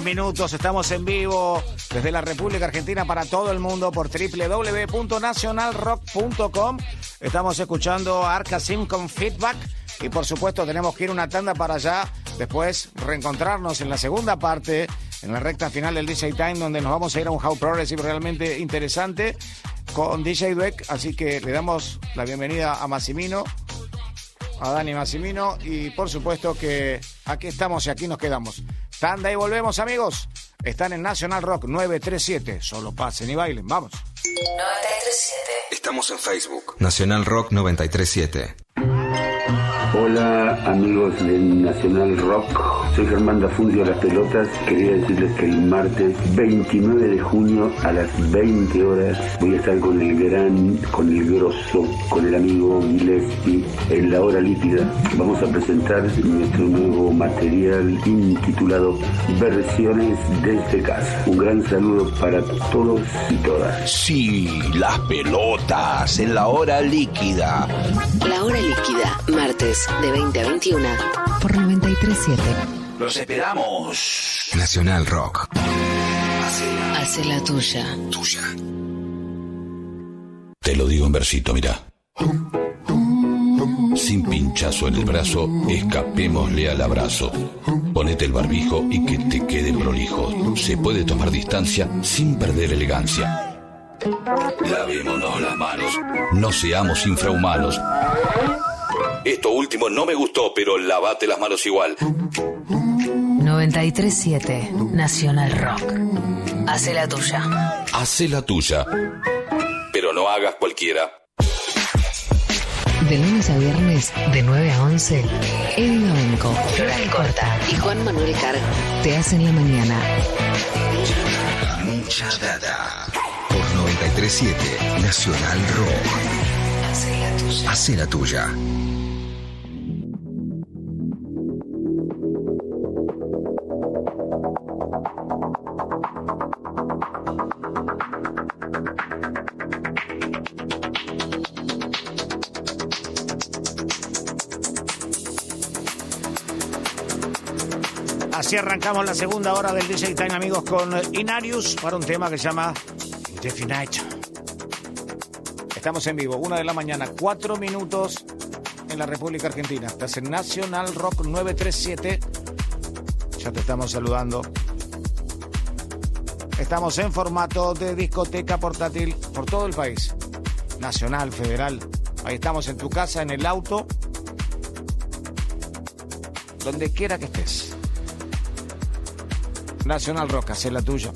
Speaker 4: Minutos. Estamos en vivo desde la República Argentina para todo el mundo por www.nacionalrock.com. Estamos escuchando a Arcasim con feedback y por supuesto tenemos que ir una tanda para allá. Después reencontrarnos en la segunda parte, en la recta final del DJ Time, donde nos vamos a ir a un How Progressive realmente interesante con DJ Dweck. Así que le damos la bienvenida a Massimino a Dani Massimino y por supuesto que aquí estamos y aquí nos quedamos. Tanda y volvemos amigos. Están en National Rock 937. Solo pasen y bailen. Vamos.
Speaker 2: 937. Estamos en Facebook. Nacional Rock 937.
Speaker 6: Hola amigos de Nacional Rock, soy Germán Dafundio Las Pelotas. Quería decirles que el martes 29 de junio a las 20 horas voy a estar con el gran, con el grosso, con el amigo Gillespie en la hora líquida. Vamos a presentar nuestro nuevo material intitulado Versiones desde casa. Un gran saludo para todos y todas.
Speaker 2: Sí, las pelotas en la hora líquida.
Speaker 7: La hora líquida, martes de 20 a 21 por 937.
Speaker 2: Los esperamos. Nacional Rock.
Speaker 7: Hace la tuya.
Speaker 2: Tuya. Te lo digo en versito, mira. Sin pinchazo en el brazo, escapémosle al abrazo. Ponete el barbijo y que te quede prolijo. Se puede tomar distancia sin perder elegancia. Lavémonos las manos. No seamos infrahumanos. Esto último no me gustó, pero lavate las manos igual.
Speaker 7: 937 Nacional Rock. Hace la tuya.
Speaker 2: Hace la tuya. Pero no hagas cualquiera.
Speaker 7: De lunes a viernes, de 9 a 11, Eddie Novenco, Floral Corta y Juan Manuel Carg te hacen la mañana.
Speaker 2: Mucha data. Por 937 Nacional Rock.
Speaker 7: Hace la tuya.
Speaker 2: Hace la tuya.
Speaker 4: Así arrancamos la segunda hora del DJ Time, amigos, con Inarius para un tema que se llama Indefinite. Estamos en vivo, una de la mañana, cuatro minutos en la República Argentina. Estás en Nacional Rock 937. Ya te estamos saludando. Estamos en formato de discoteca portátil por todo el país. Nacional, federal. Ahí estamos en tu casa, en el auto. Donde quiera que estés. Nacional Rock, es la tuya.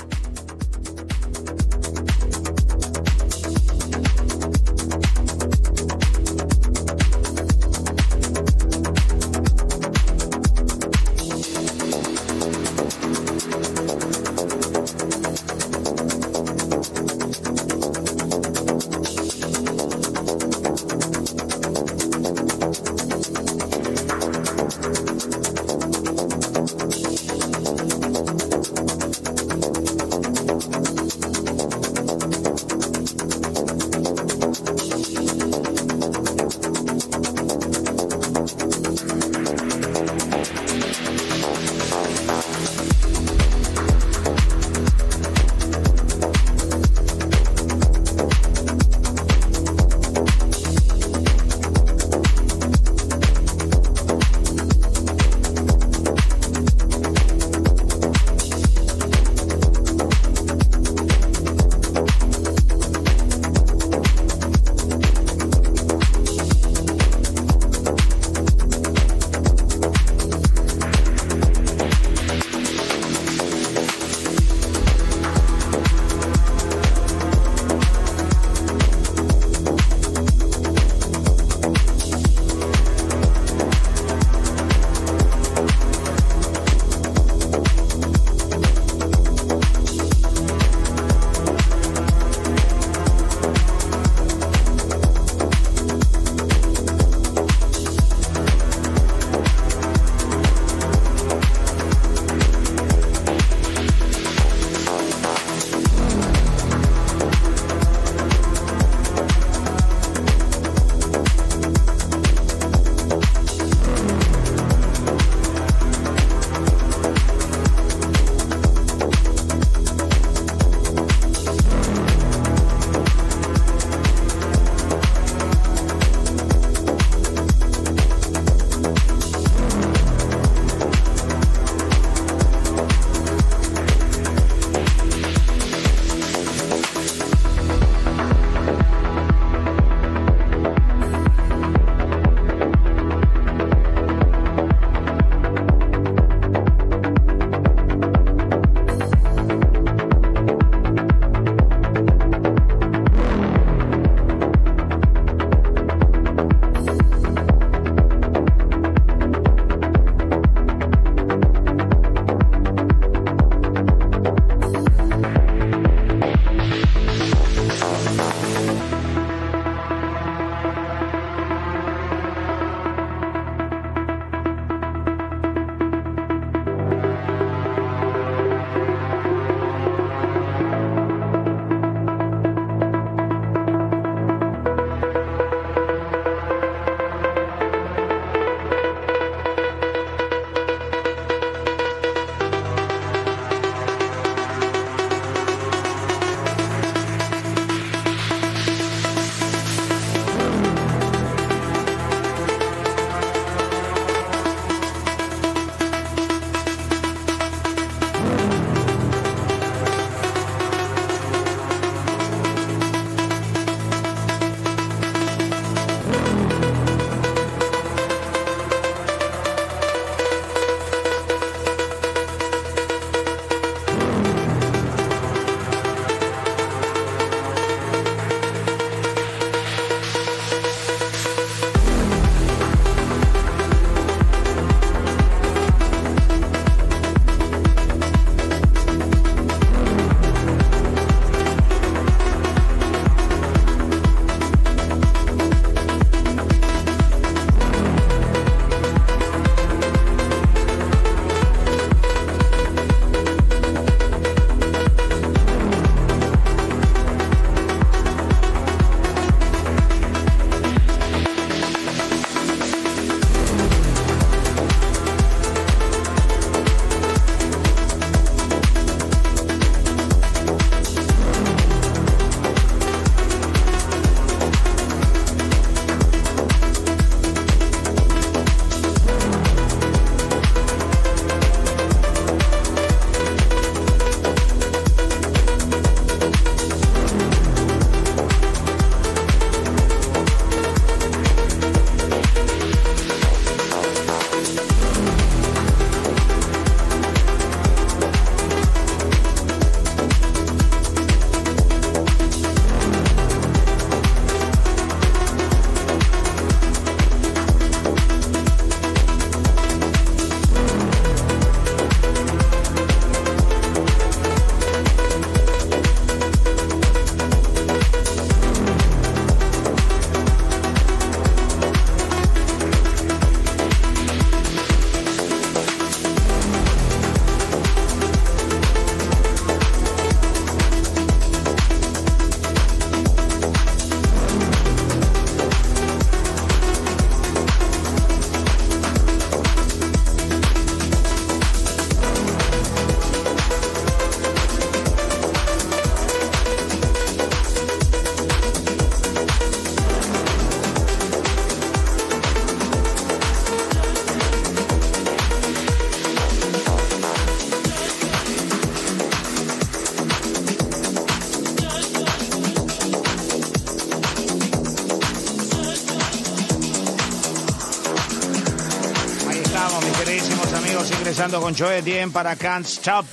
Speaker 4: Con Joe Dien para Can't Stop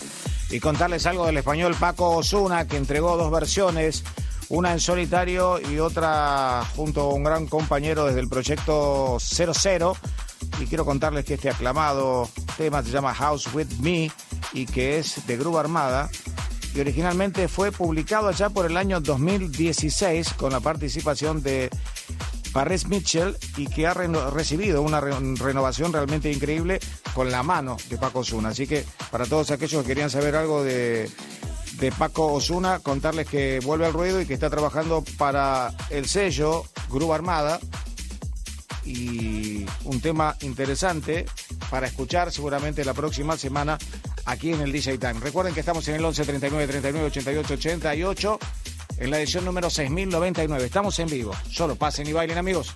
Speaker 4: y contarles algo del español Paco Osuna, que entregó dos versiones, una en solitario y otra junto a un gran compañero desde el proyecto 00. Y quiero contarles que este aclamado tema se llama House With Me y que es de Gruba Armada y originalmente fue publicado allá por el año 2016 con la participación de Paris Mitchell y que ha recibido una renovación realmente increíble con la mano de Paco Osuna. Así que para todos aquellos que querían saber algo de, de Paco Osuna, contarles que vuelve al ruido y que está trabajando para el sello Gruba Armada y un tema interesante para escuchar seguramente la próxima semana aquí en el DJ Time. Recuerden que estamos en el 11 39 39 88 88 en la edición número 6099. Estamos en vivo. Solo pasen y bailen, amigos.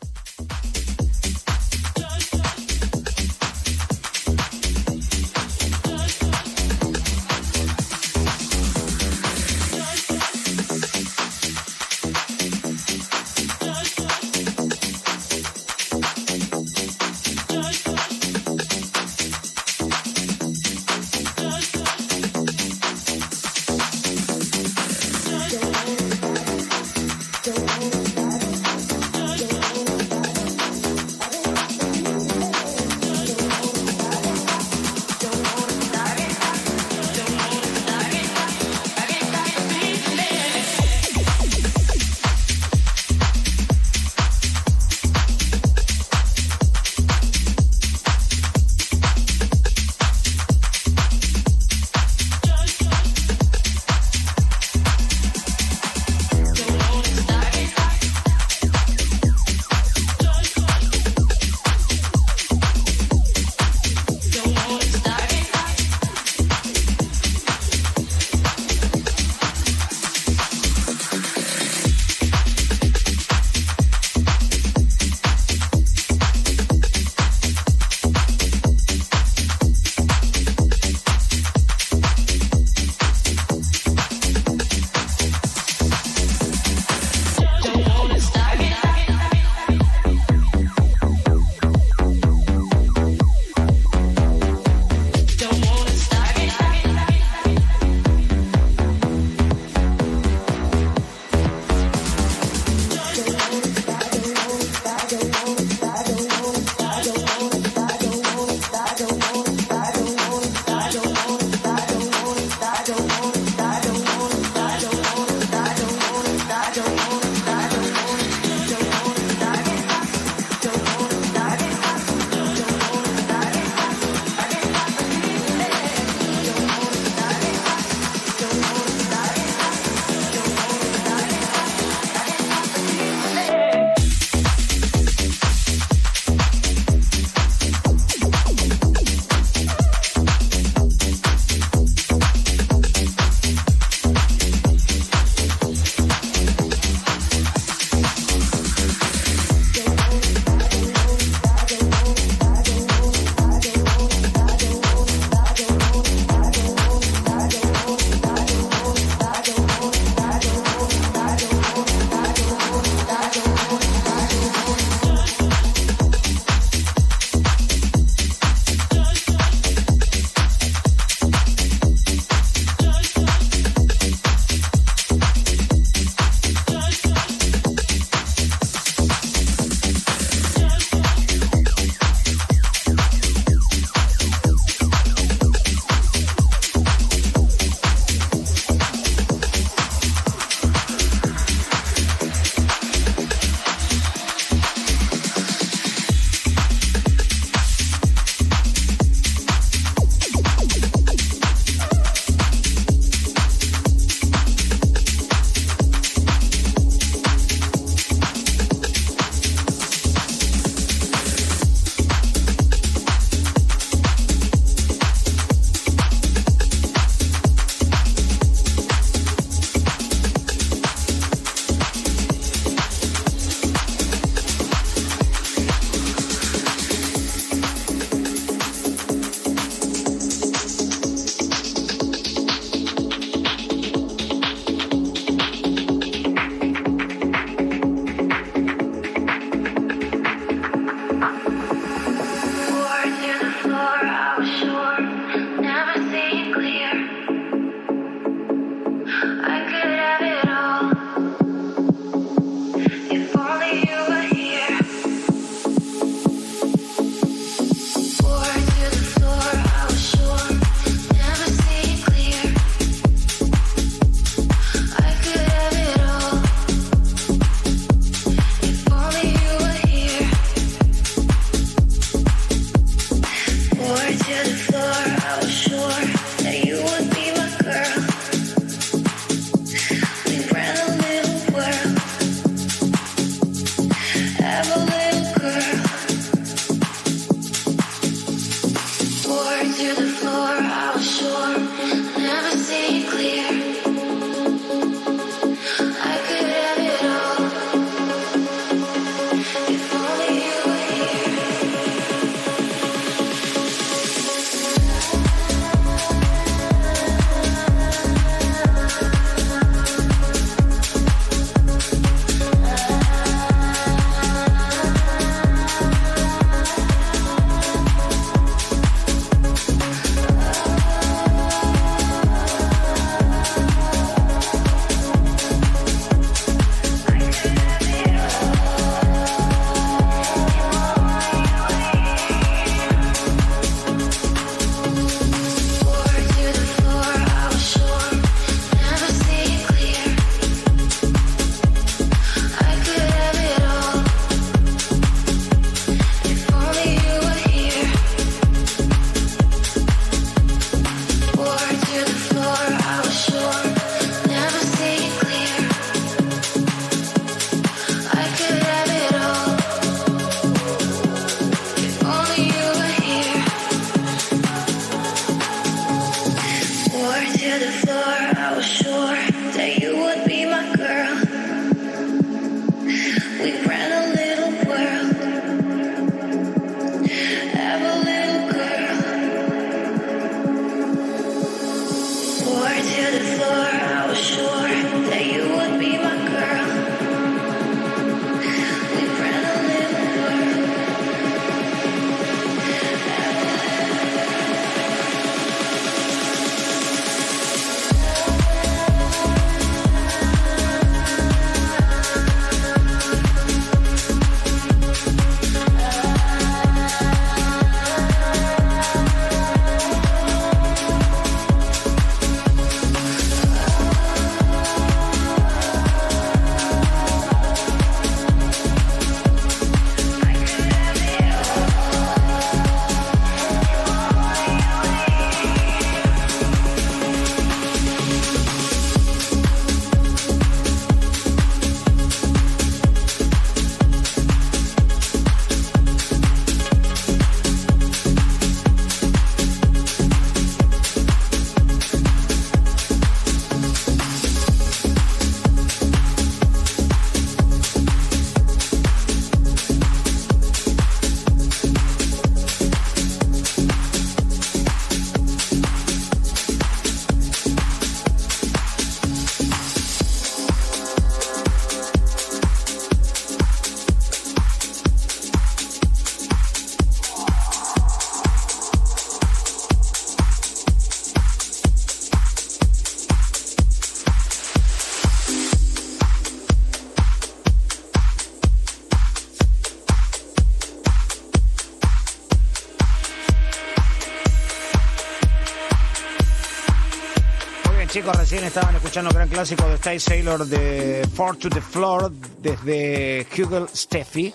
Speaker 4: Recién estaban escuchando gran clásico de Stay Sailor de Four to the Floor desde Hugel Steffi.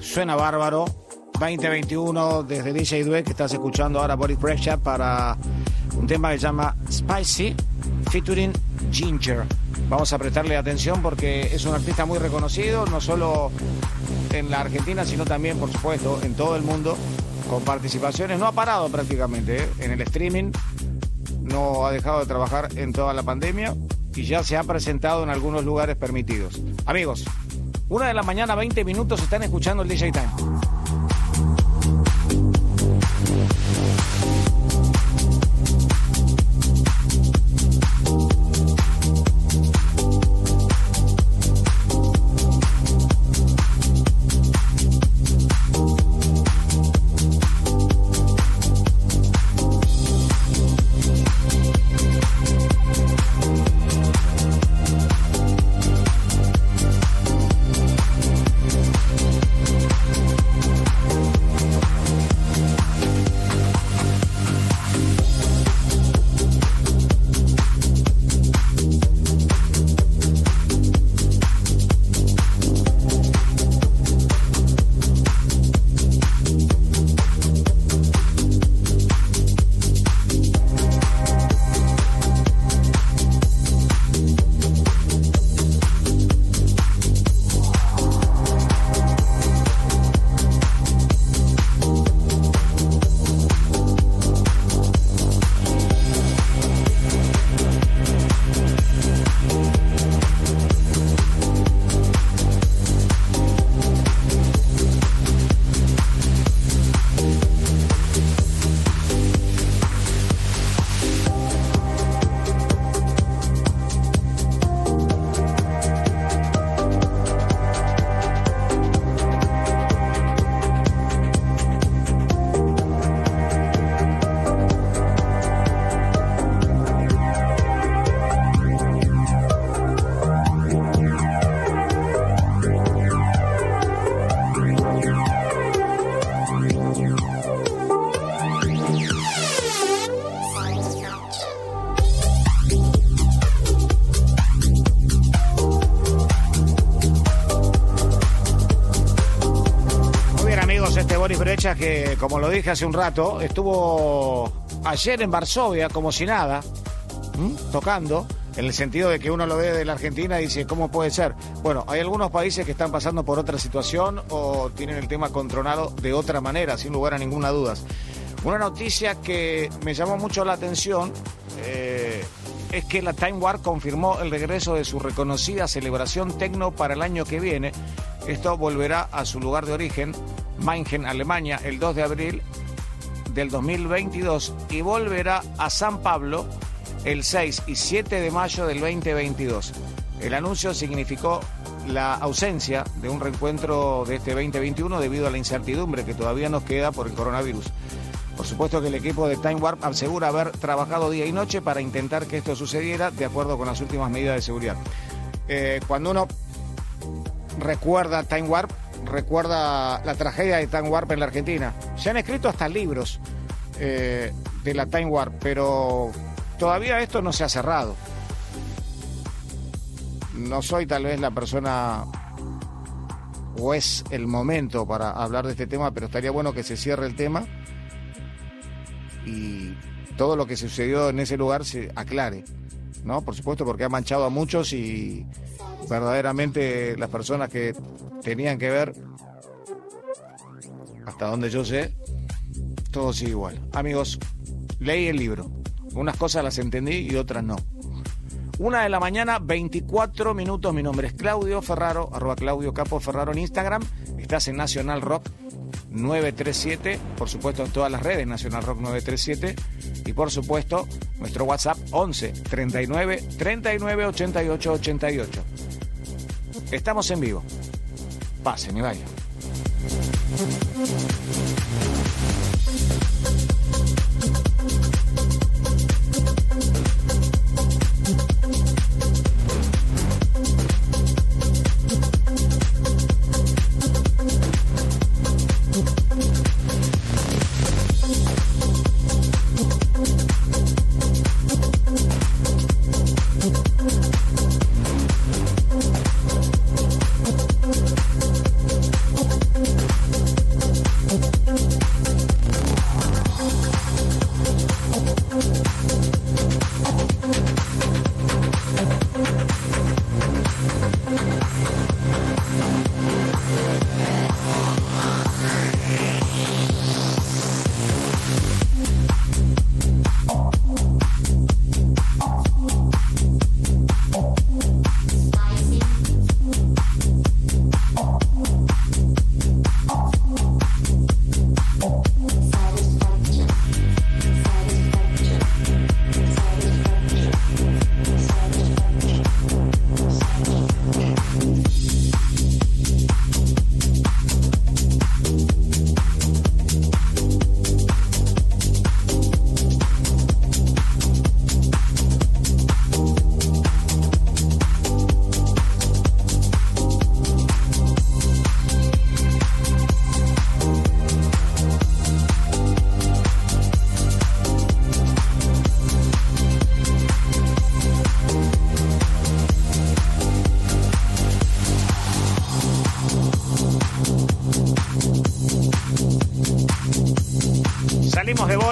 Speaker 4: Suena bárbaro. 2021 desde DJ Due que estás escuchando ahora Boris Pressure para un tema que se llama Spicy featuring Ginger. Vamos a prestarle atención porque es un artista muy reconocido, no solo en la Argentina, sino también, por supuesto, en todo el mundo, con participaciones. No ha parado prácticamente ¿eh? en el streaming no ha dejado de trabajar en toda la pandemia y ya se ha presentado en algunos lugares permitidos. Amigos, una de la mañana, 20 minutos, están escuchando el DJ Time. Como lo dije hace un rato, estuvo ayer en Varsovia como si nada, tocando, en el sentido de que uno lo ve de la Argentina y dice, ¿cómo puede ser? Bueno, hay algunos países que están pasando por otra situación o tienen el tema controlado de otra manera, sin lugar a ninguna duda. Una noticia que me llamó mucho la atención eh, es que la Time War confirmó el regreso de su reconocida celebración tecno para el año que viene. Esto volverá a su lugar de origen, Mannheim, Alemania, el 2 de abril del 2022 y volverá a San Pablo el 6 y 7 de mayo del 2022. El anuncio significó la ausencia de un reencuentro de este 2021 debido a la incertidumbre que todavía nos queda por el coronavirus. Por supuesto que el equipo de Time Warp asegura haber trabajado día y noche para intentar que esto sucediera de acuerdo con las últimas medidas de seguridad. Eh, cuando uno recuerda Time Warp, recuerda la tragedia de Time Warp en la Argentina. Se han escrito hasta libros eh, de la Time Warp, pero todavía esto no se ha cerrado. No soy tal vez la persona o es el momento para hablar de este tema, pero estaría bueno que se cierre el tema y todo lo que sucedió en ese lugar se aclare, ¿no? Por supuesto, porque ha manchado a muchos y verdaderamente las personas que tenían que ver, hasta donde yo sé, todo sigue igual. Amigos, leí el libro. Unas cosas las entendí y otras no. Una de la mañana, 24 minutos. Mi nombre es Claudio Ferraro, arroba Claudio Capo Ferraro en Instagram. Estás en Nacional Rock 937, por supuesto en todas las redes, Nacional Rock 937. Y por supuesto, nuestro WhatsApp 11 39 39 88 88. Estamos en vivo. Pasen y vayan.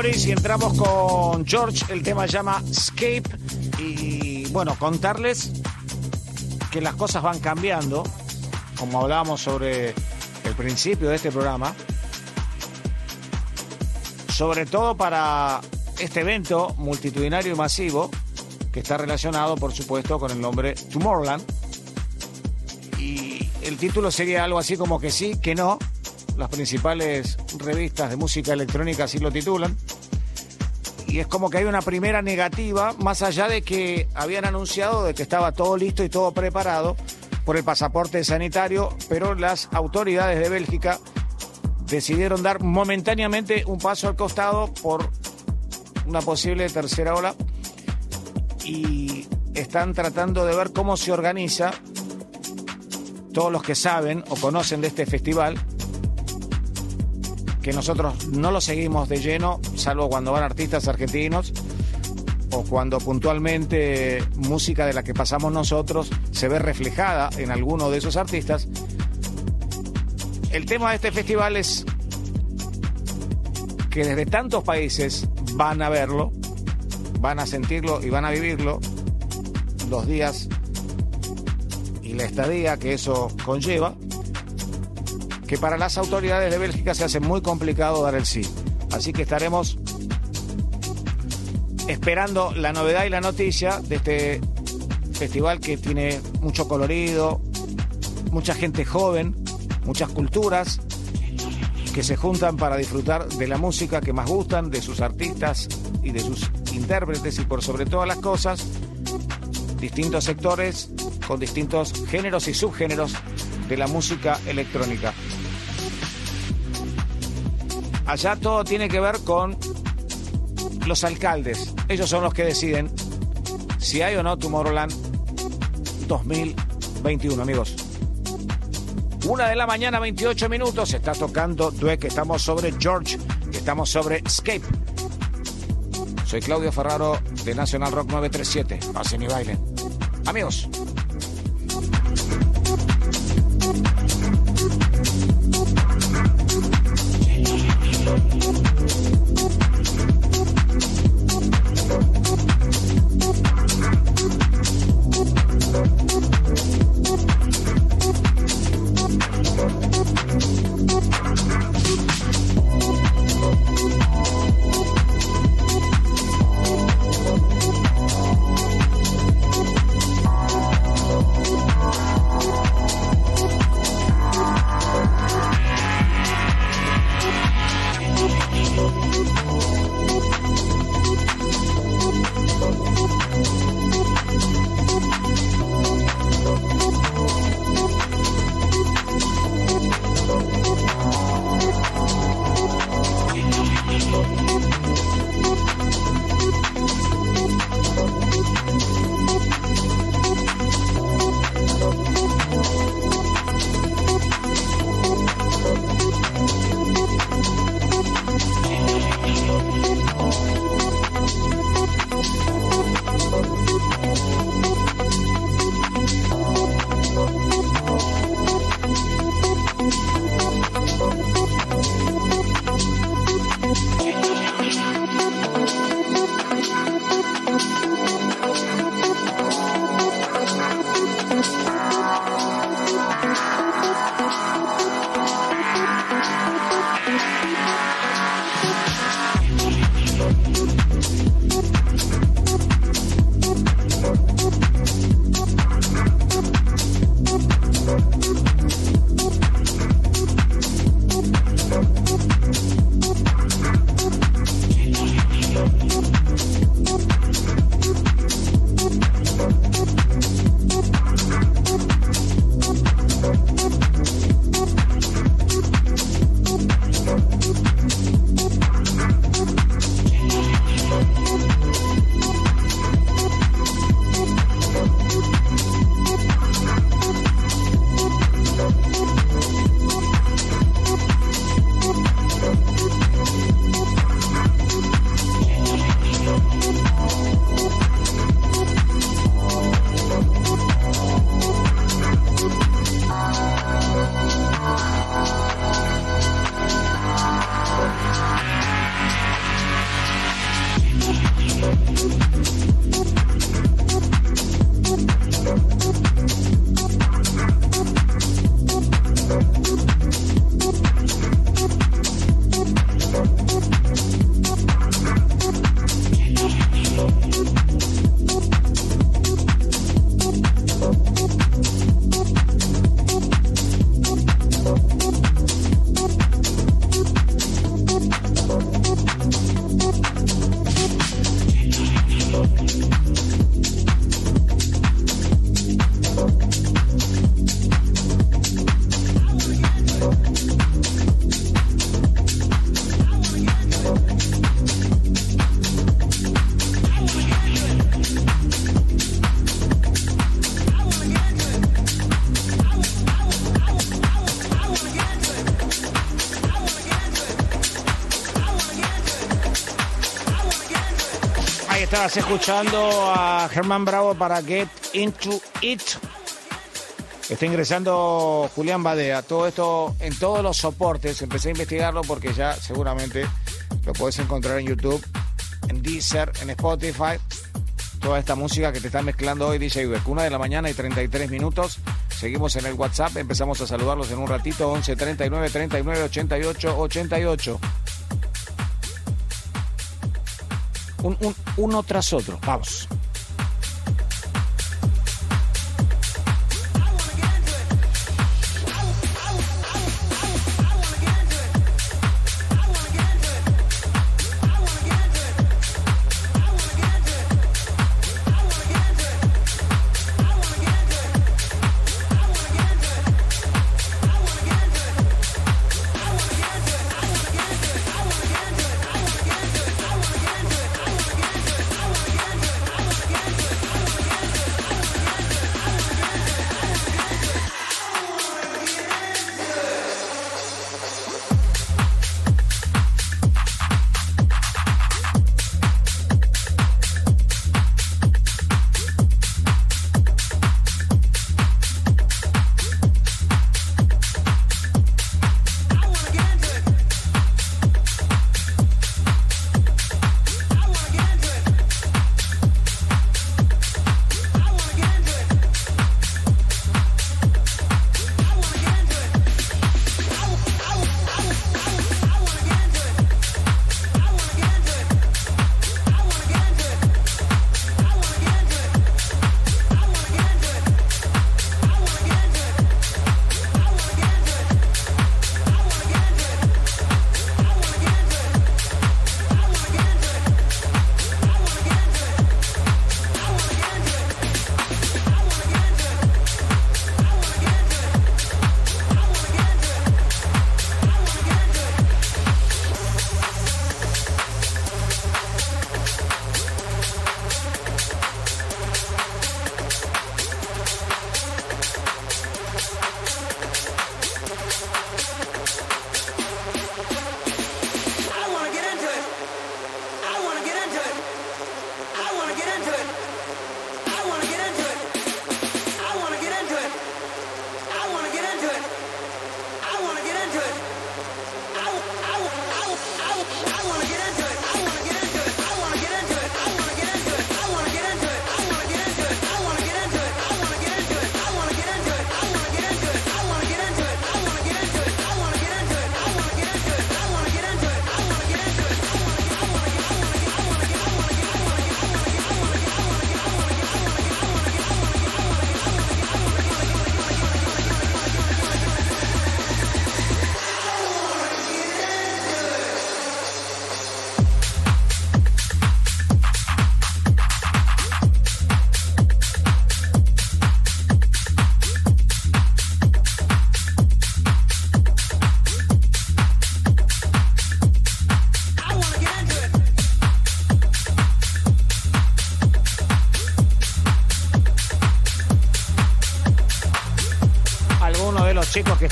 Speaker 4: Y entramos con George. El tema llama Escape. Y bueno, contarles que las cosas van cambiando. Como hablábamos sobre el principio de este programa. Sobre todo para este evento multitudinario y masivo que está relacionado, por supuesto, con el nombre Tomorrowland. Y el título sería algo así como que sí, que no. Las principales revistas de música electrónica así lo titulan. Y es como que hay una primera negativa, más allá de que habían anunciado de que estaba todo listo y todo preparado por el pasaporte sanitario, pero las autoridades de Bélgica decidieron dar momentáneamente un paso al costado por una posible tercera ola y están tratando de ver cómo se organiza todos los que saben o conocen de este festival, que nosotros no lo seguimos de lleno, salvo cuando van artistas argentinos o cuando puntualmente música de la que pasamos nosotros se ve reflejada en alguno de esos artistas. El tema de este festival es que desde tantos países van a verlo, van a sentirlo y van a vivirlo los días y la estadía que eso conlleva, que para las autoridades de Bélgica se hace muy complicado dar el sí. Así que estaremos esperando la novedad y la noticia de este festival que tiene mucho colorido, mucha gente joven, muchas culturas que se juntan para disfrutar de la música que más gustan, de sus artistas y de sus intérpretes y por sobre todas las cosas, distintos sectores con distintos géneros y subgéneros de la música electrónica. Allá todo tiene que ver con los alcaldes. Ellos son los que deciden si hay o no Tomorrowland 2021, amigos. Una de la mañana, 28 minutos. Está tocando Dweck. Estamos sobre George. Estamos sobre Escape. Soy Claudio Ferraro de National Rock 937. Pasen y bailen. Amigos. Estabas escuchando a Germán Bravo para Get Into It. Está ingresando Julián Badea. Todo esto en todos los soportes. Empecé a investigarlo porque ya seguramente lo puedes encontrar en YouTube, en Deezer, en Spotify. Toda esta música que te está mezclando hoy DJ Beck. Una de la mañana y 33 minutos. Seguimos en el WhatsApp. Empezamos a saludarlos en un ratito. 11 39 39 88 88. un, uno tras otro. Vamos.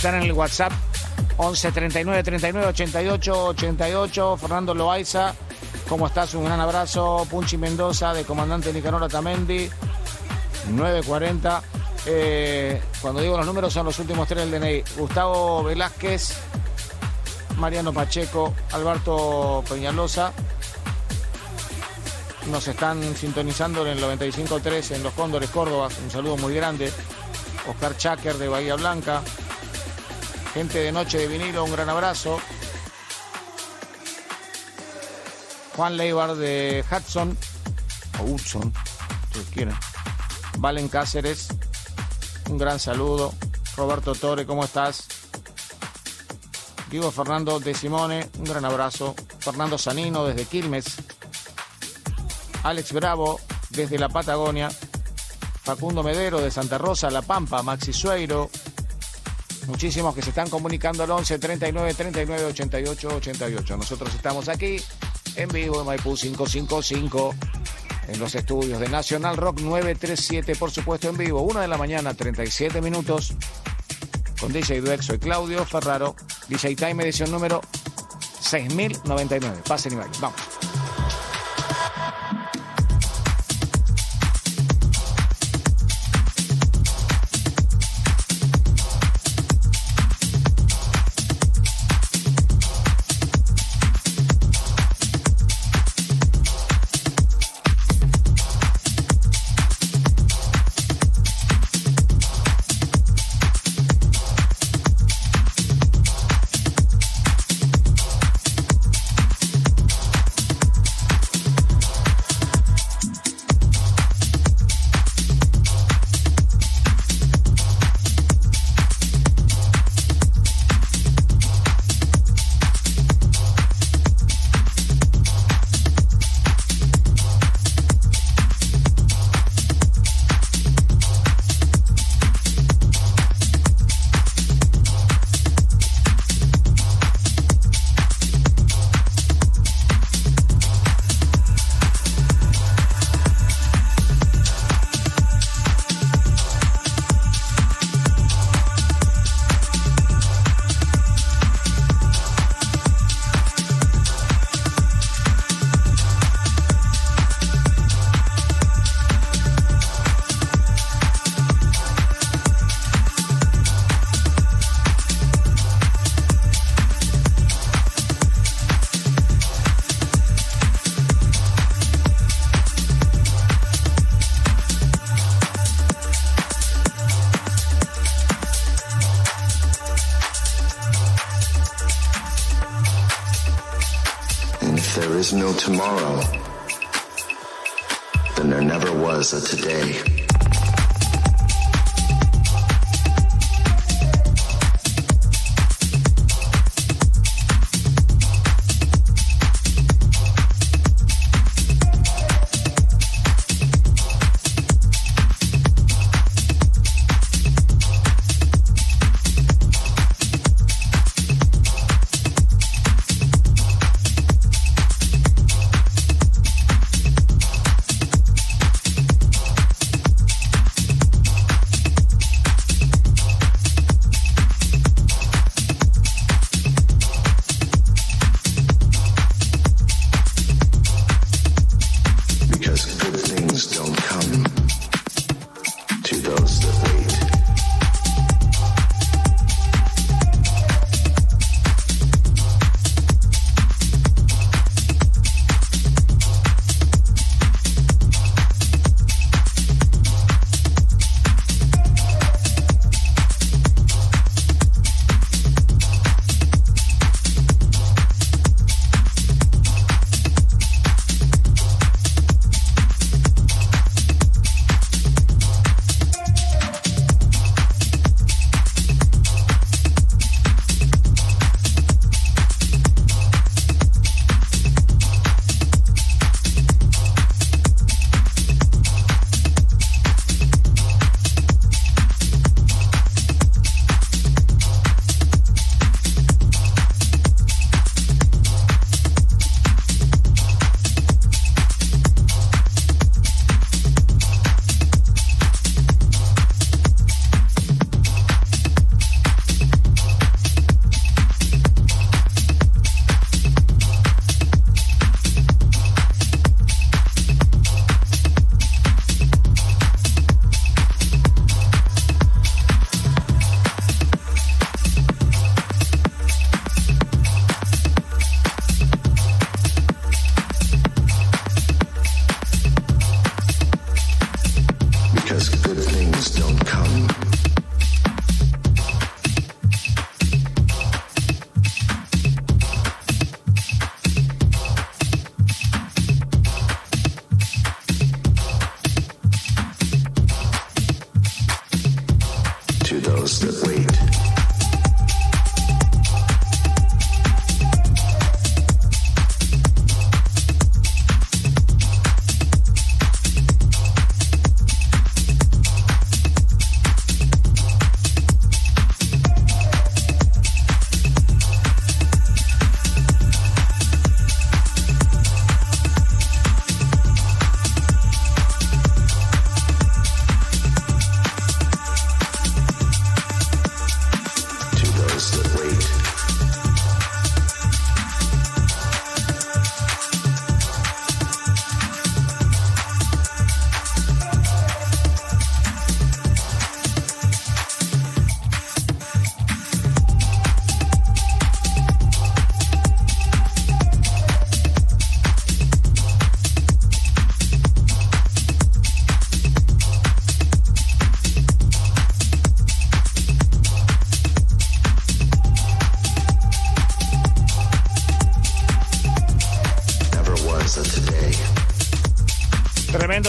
Speaker 4: Están en el WhatsApp 11 39 39 88 88. Fernando Loaiza, ¿cómo estás? Un gran abrazo. Punchi Mendoza, de comandante Nicanor Tamendi, 940. Eh, cuando digo los números son los últimos tres del DNI. Gustavo Velázquez, Mariano Pacheco, Alberto Peñalosa. Nos están sintonizando en el 95.3 en Los Cóndores, Córdoba. Un saludo muy grande. Oscar Chaker de Bahía Blanca. Gente de Noche de Vinilo, un gran abrazo. Juan Leibar de Hudson, o Hudson, si quieren. Valen Cáceres, un gran saludo. Roberto Torre, ¿cómo estás? Diego Fernando de Simone, un gran abrazo. Fernando Sanino desde Quilmes. Alex Bravo desde la Patagonia. Facundo Medero de Santa Rosa, La Pampa. Maxi Sueiro, muchísimos que se están comunicando al 11 39 39 88 88. Nosotros estamos aquí en vivo en Maipú 555 en los estudios de Nacional Rock 937, por supuesto en vivo, una de la mañana, 37 minutos, con DJ Duex, soy Claudio Ferraro, DJ Time edición número 6099. Pasen y vayan, vamos.
Speaker 2: Tomorrow,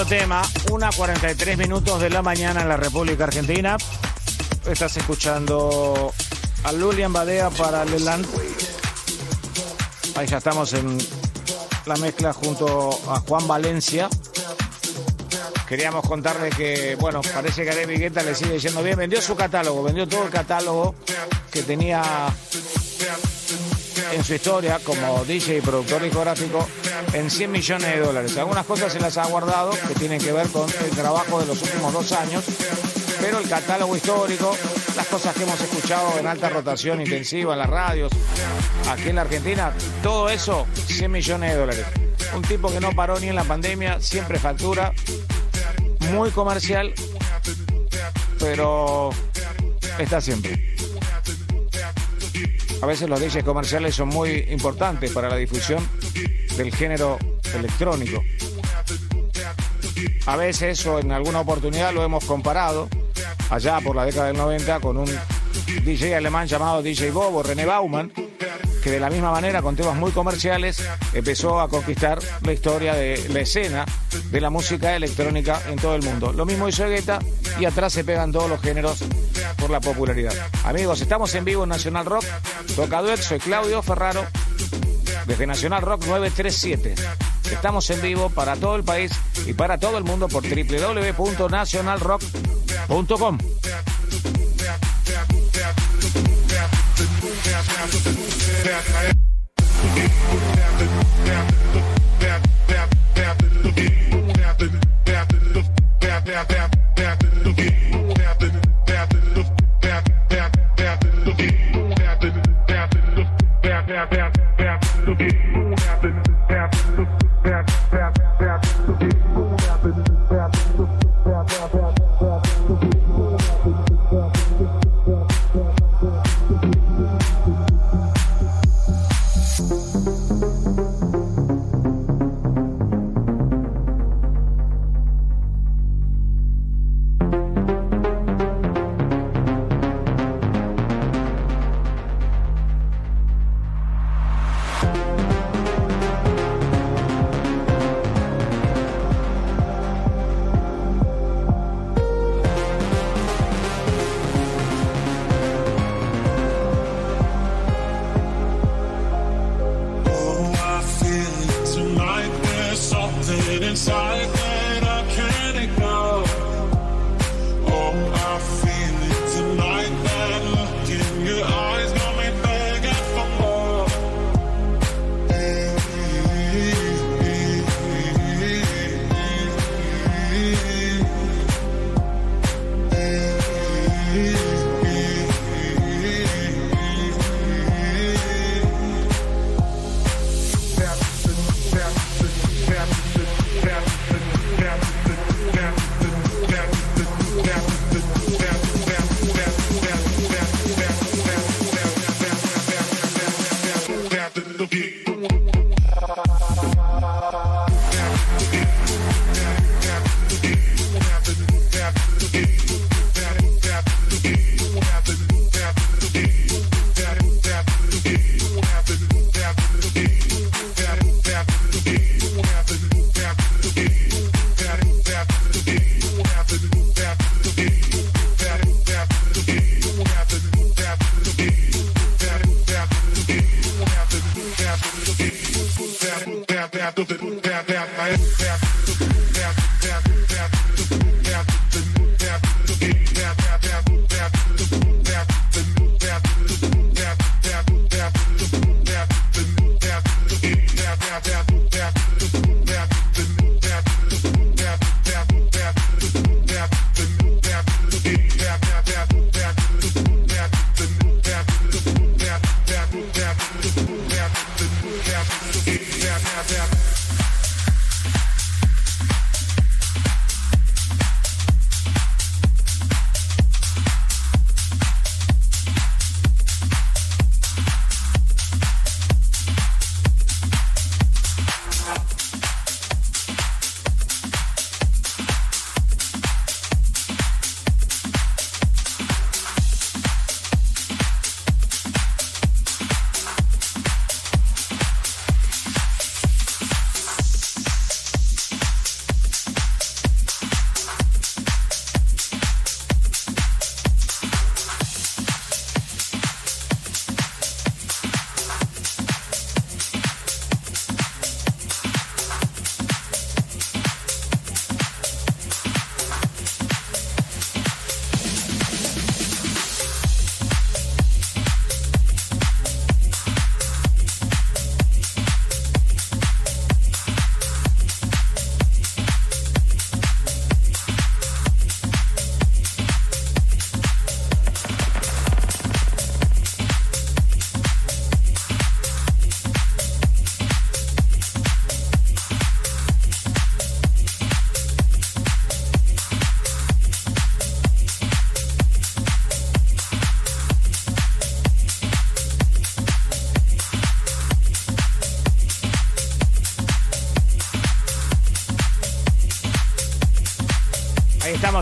Speaker 4: tema, 1.43 minutos de la mañana en la República Argentina. Estás escuchando a Lulian Badea para Leland. Ahí ya estamos en la mezcla junto a Juan Valencia. Queríamos contarle que, bueno, parece que a Vigueta le sigue yendo bien. Vendió su catálogo, vendió todo el catálogo que tenía en su historia como DJ y productor discográfico en 100 millones de dólares. Algunas cosas se las ha guardado que tienen que ver con el trabajo de los últimos dos años, pero el catálogo histórico, las cosas que hemos escuchado en alta rotación intensiva en las radios, aquí en la Argentina, todo eso, 100 millones de dólares. Un tipo que no paró ni en la pandemia, siempre factura, muy comercial, pero está siempre. A veces los DJs comerciales son muy importantes para la difusión del género electrónico. A veces o en alguna oportunidad lo hemos comparado allá por la década del 90 con un DJ alemán llamado DJ Bobo, René Bauman, que de la misma manera, con temas muy comerciales, empezó a conquistar la historia de la escena de la música electrónica en todo el mundo. Lo mismo hizo Guetta y atrás se pegan todos los géneros por la popularidad. Amigos, estamos en vivo en Nacional Rock. Toca Duet, soy Claudio Ferraro, desde Nacional Rock 937. Estamos en vivo para todo el país y para todo el mundo por www.nacionalrock.com. to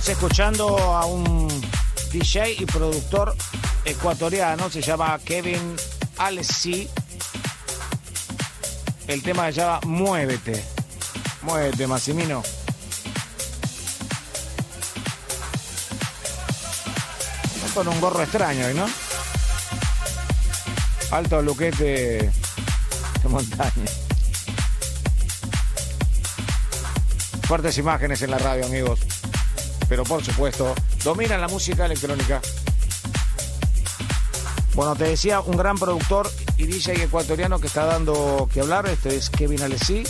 Speaker 4: escuchando a un DJ y productor ecuatoriano, se llama Kevin Alessi, el tema se llama Muévete. Muévete, Massimino. Con un gorro extraño, ¿no? Alto luquete de montaña. Fuertes imágenes en la radio, amigos. Pero por supuesto, domina la música electrónica. Bueno, te decía, un gran productor y DJ ecuatoriano que está dando que hablar. Este es Kevin Alessi.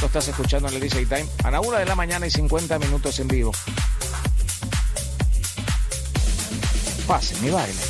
Speaker 4: Lo estás escuchando en el DJ Time. A la una de la mañana y 50 minutos en vivo. Pase, mi baile.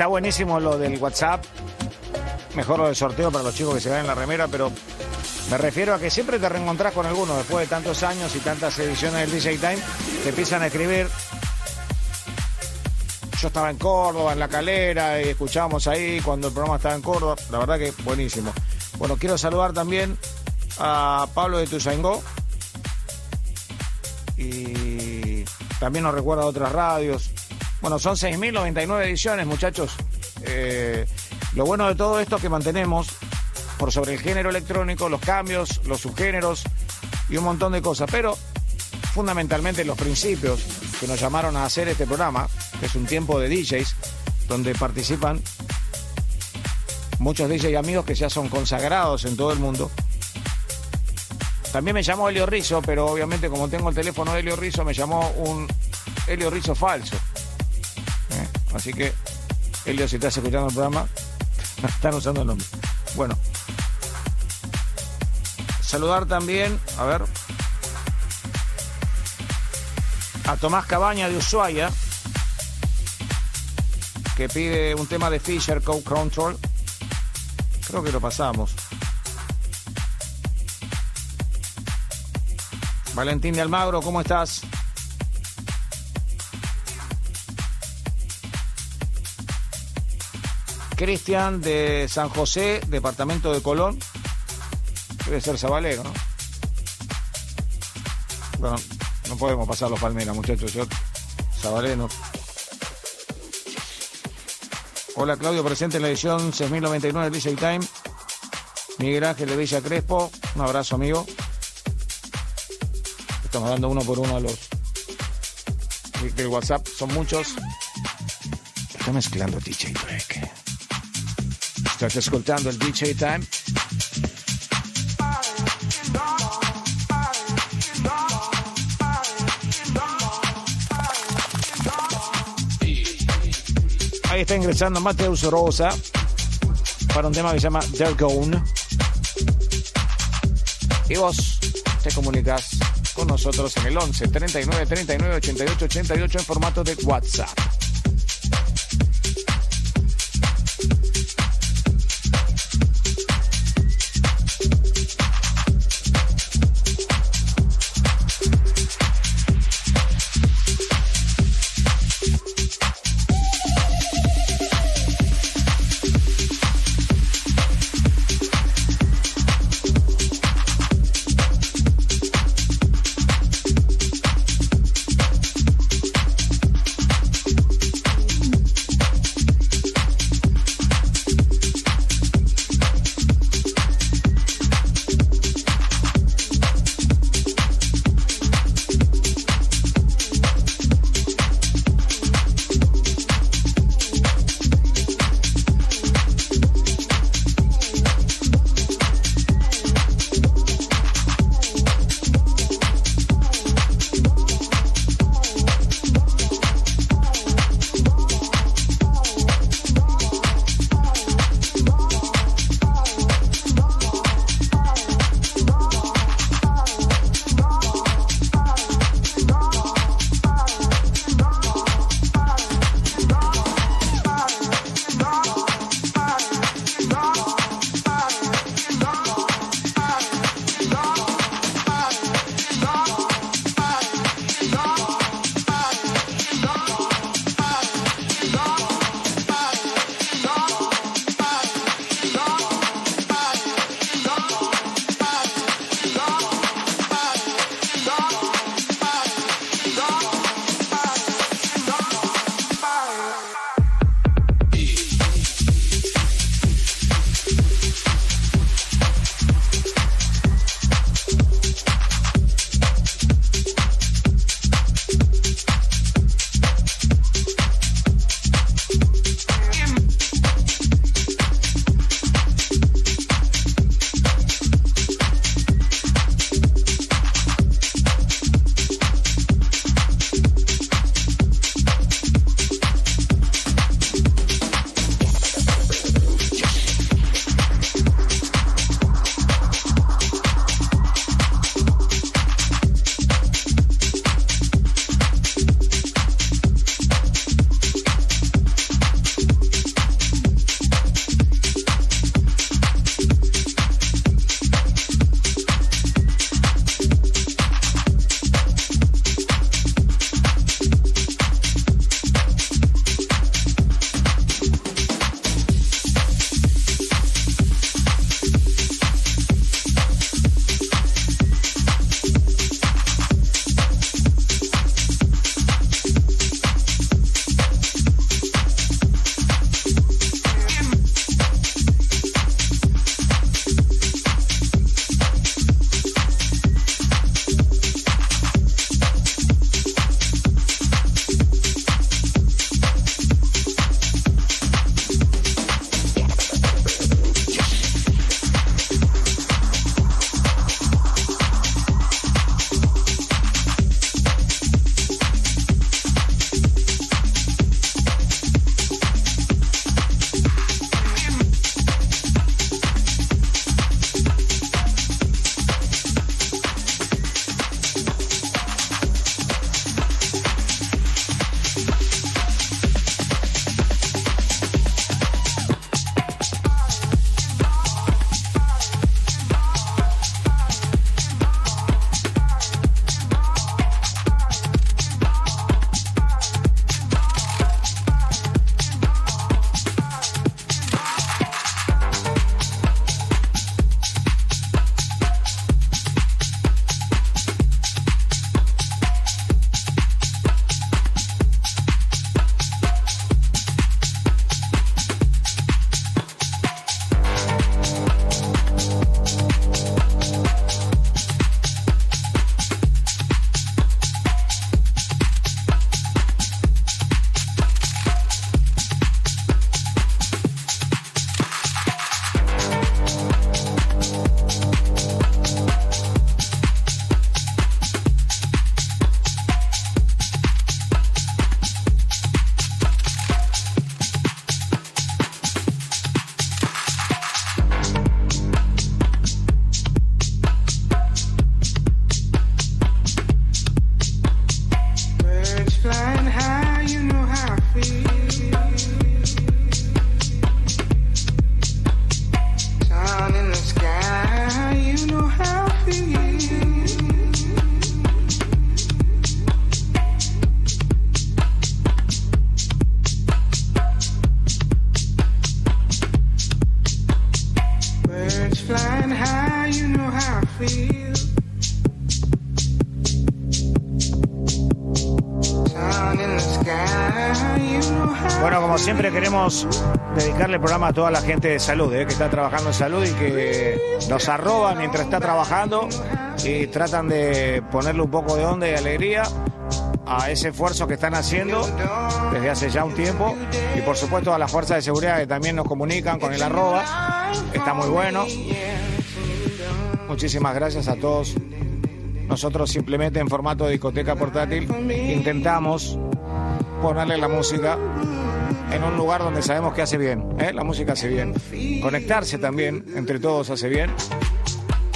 Speaker 4: Está buenísimo lo del WhatsApp. Mejor lo del sorteo para los chicos que se ven en la remera, pero me refiero a que siempre te reencontrás con alguno después de tantos años y tantas ediciones del DJ Time. Te empiezan a escribir. Yo estaba en Córdoba, en La Calera, y escuchábamos ahí cuando el programa estaba en Córdoba. La verdad que buenísimo. Bueno, quiero saludar también a Pablo de Tuzaingó. Y también nos recuerda a otras radios. Bueno, son 6.099 ediciones, muchachos. Eh, lo bueno de todo esto es que mantenemos por sobre el género electrónico los cambios, los subgéneros y un montón de cosas. Pero fundamentalmente los principios que nos llamaron a hacer este programa, que es un tiempo de DJs, donde participan muchos DJs amigos que ya son consagrados en todo el mundo. También me llamó Helio Rizzo, pero obviamente como tengo el teléfono de Helio Rizzo, me llamó un Helio Rizzo falso. Así que, Elio, si estás escuchando el programa, están usando el nombre. Bueno. Saludar también, a ver, a Tomás Cabaña de Ushuaia, que pide un tema de Fisher Code Control. Creo que lo pasamos. Valentín de Almagro, ¿cómo estás? Cristian de San José, departamento de Colón. Debe ser Zabalero, ¿no? Bueno, no podemos pasar los Palmeras, muchachos. Yo, Zabaleno. Hola Claudio, presente en la edición 6099 de DJ Time. Miguel Ángel de Villa Crespo. Un abrazo, amigo. Estamos dando uno por uno a los del WhatsApp. Son muchos. Está mezclando DJ Break. Estás ascoltando il DJ Time. Ahí está ingresando Mateus Rosa para un tema que se llama They're Gone. Y vos te comunicas con nosotros en el 11 39 39 88 88 en formato de WhatsApp. Dedicarle el programa a toda la gente de salud, eh, que está trabajando en salud y que nos arroba mientras está trabajando y tratan de ponerle un poco de onda y alegría a ese esfuerzo que están haciendo desde hace ya un tiempo y por supuesto a las fuerzas de seguridad que también nos comunican con el arroba. Está muy bueno. Muchísimas gracias a todos. Nosotros simplemente en formato de discoteca portátil intentamos ponerle la música en un lugar donde sabemos que hace bien. ¿eh? La música hace bien. Conectarse también entre todos hace bien.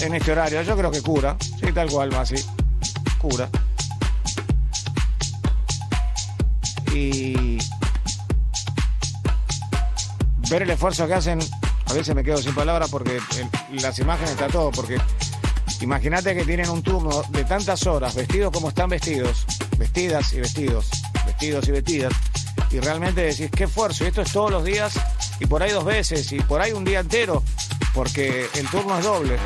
Speaker 4: En este horario, yo creo que cura. Sí, tal cual, más así. Cura. Y ver el esfuerzo que hacen, a veces me quedo sin palabras porque las imágenes está todo, porque imagínate que tienen un turno de tantas horas, vestidos como están vestidos, vestidas y vestidos, vestidos y vestidas, y realmente decís, qué esfuerzo, y esto es todos los días, y por ahí dos veces, y por ahí un día entero, porque el turno es doble.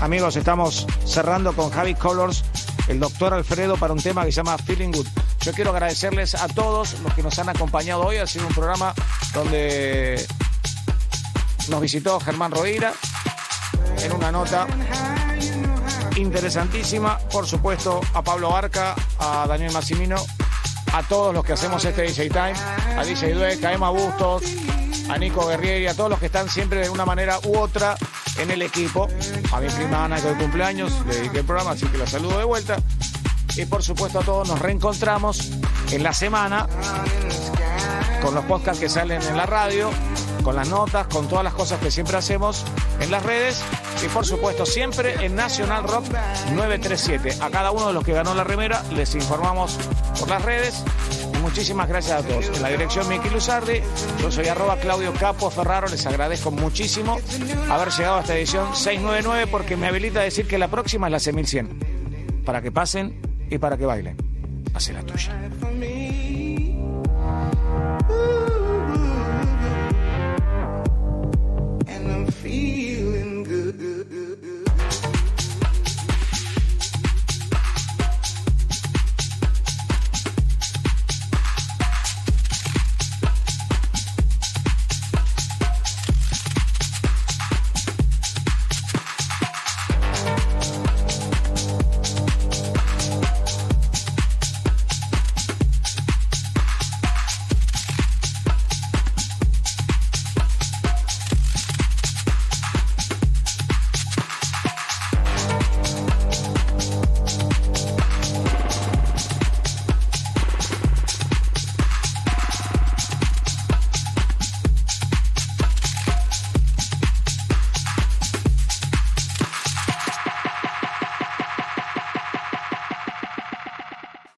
Speaker 4: Amigos, estamos cerrando con Javi Colors, el doctor Alfredo, para un tema que se llama Feeling Good. Yo quiero agradecerles a todos los que nos han acompañado hoy. Ha sido un programa donde nos visitó Germán Rodira en una nota interesantísima. Por supuesto, a Pablo Barca, a Daniel Massimino, a todos los que hacemos este DJ Time, a DJ Dweck, a Emma Bustos, a Nico Guerrieri, a todos los que están siempre de una manera u otra en el equipo. A mi prima Ana, que de cumpleaños, le dediqué el programa, así que la saludo de vuelta. Y por supuesto a todos nos reencontramos en la semana con los podcasts que salen en la radio, con las notas, con todas las cosas que siempre hacemos en las redes y por supuesto siempre en National Rock 937. A cada uno de los que ganó la remera les informamos por las redes. Muchísimas gracias a todos. En la dirección Miki Luzardi, yo soy arroba Claudio Capo Ferraro, les agradezco muchísimo haber llegado a esta edición 699 porque me habilita a decir que la próxima es la C1100. Para que pasen y para que bailen. Hace la tuya. feel.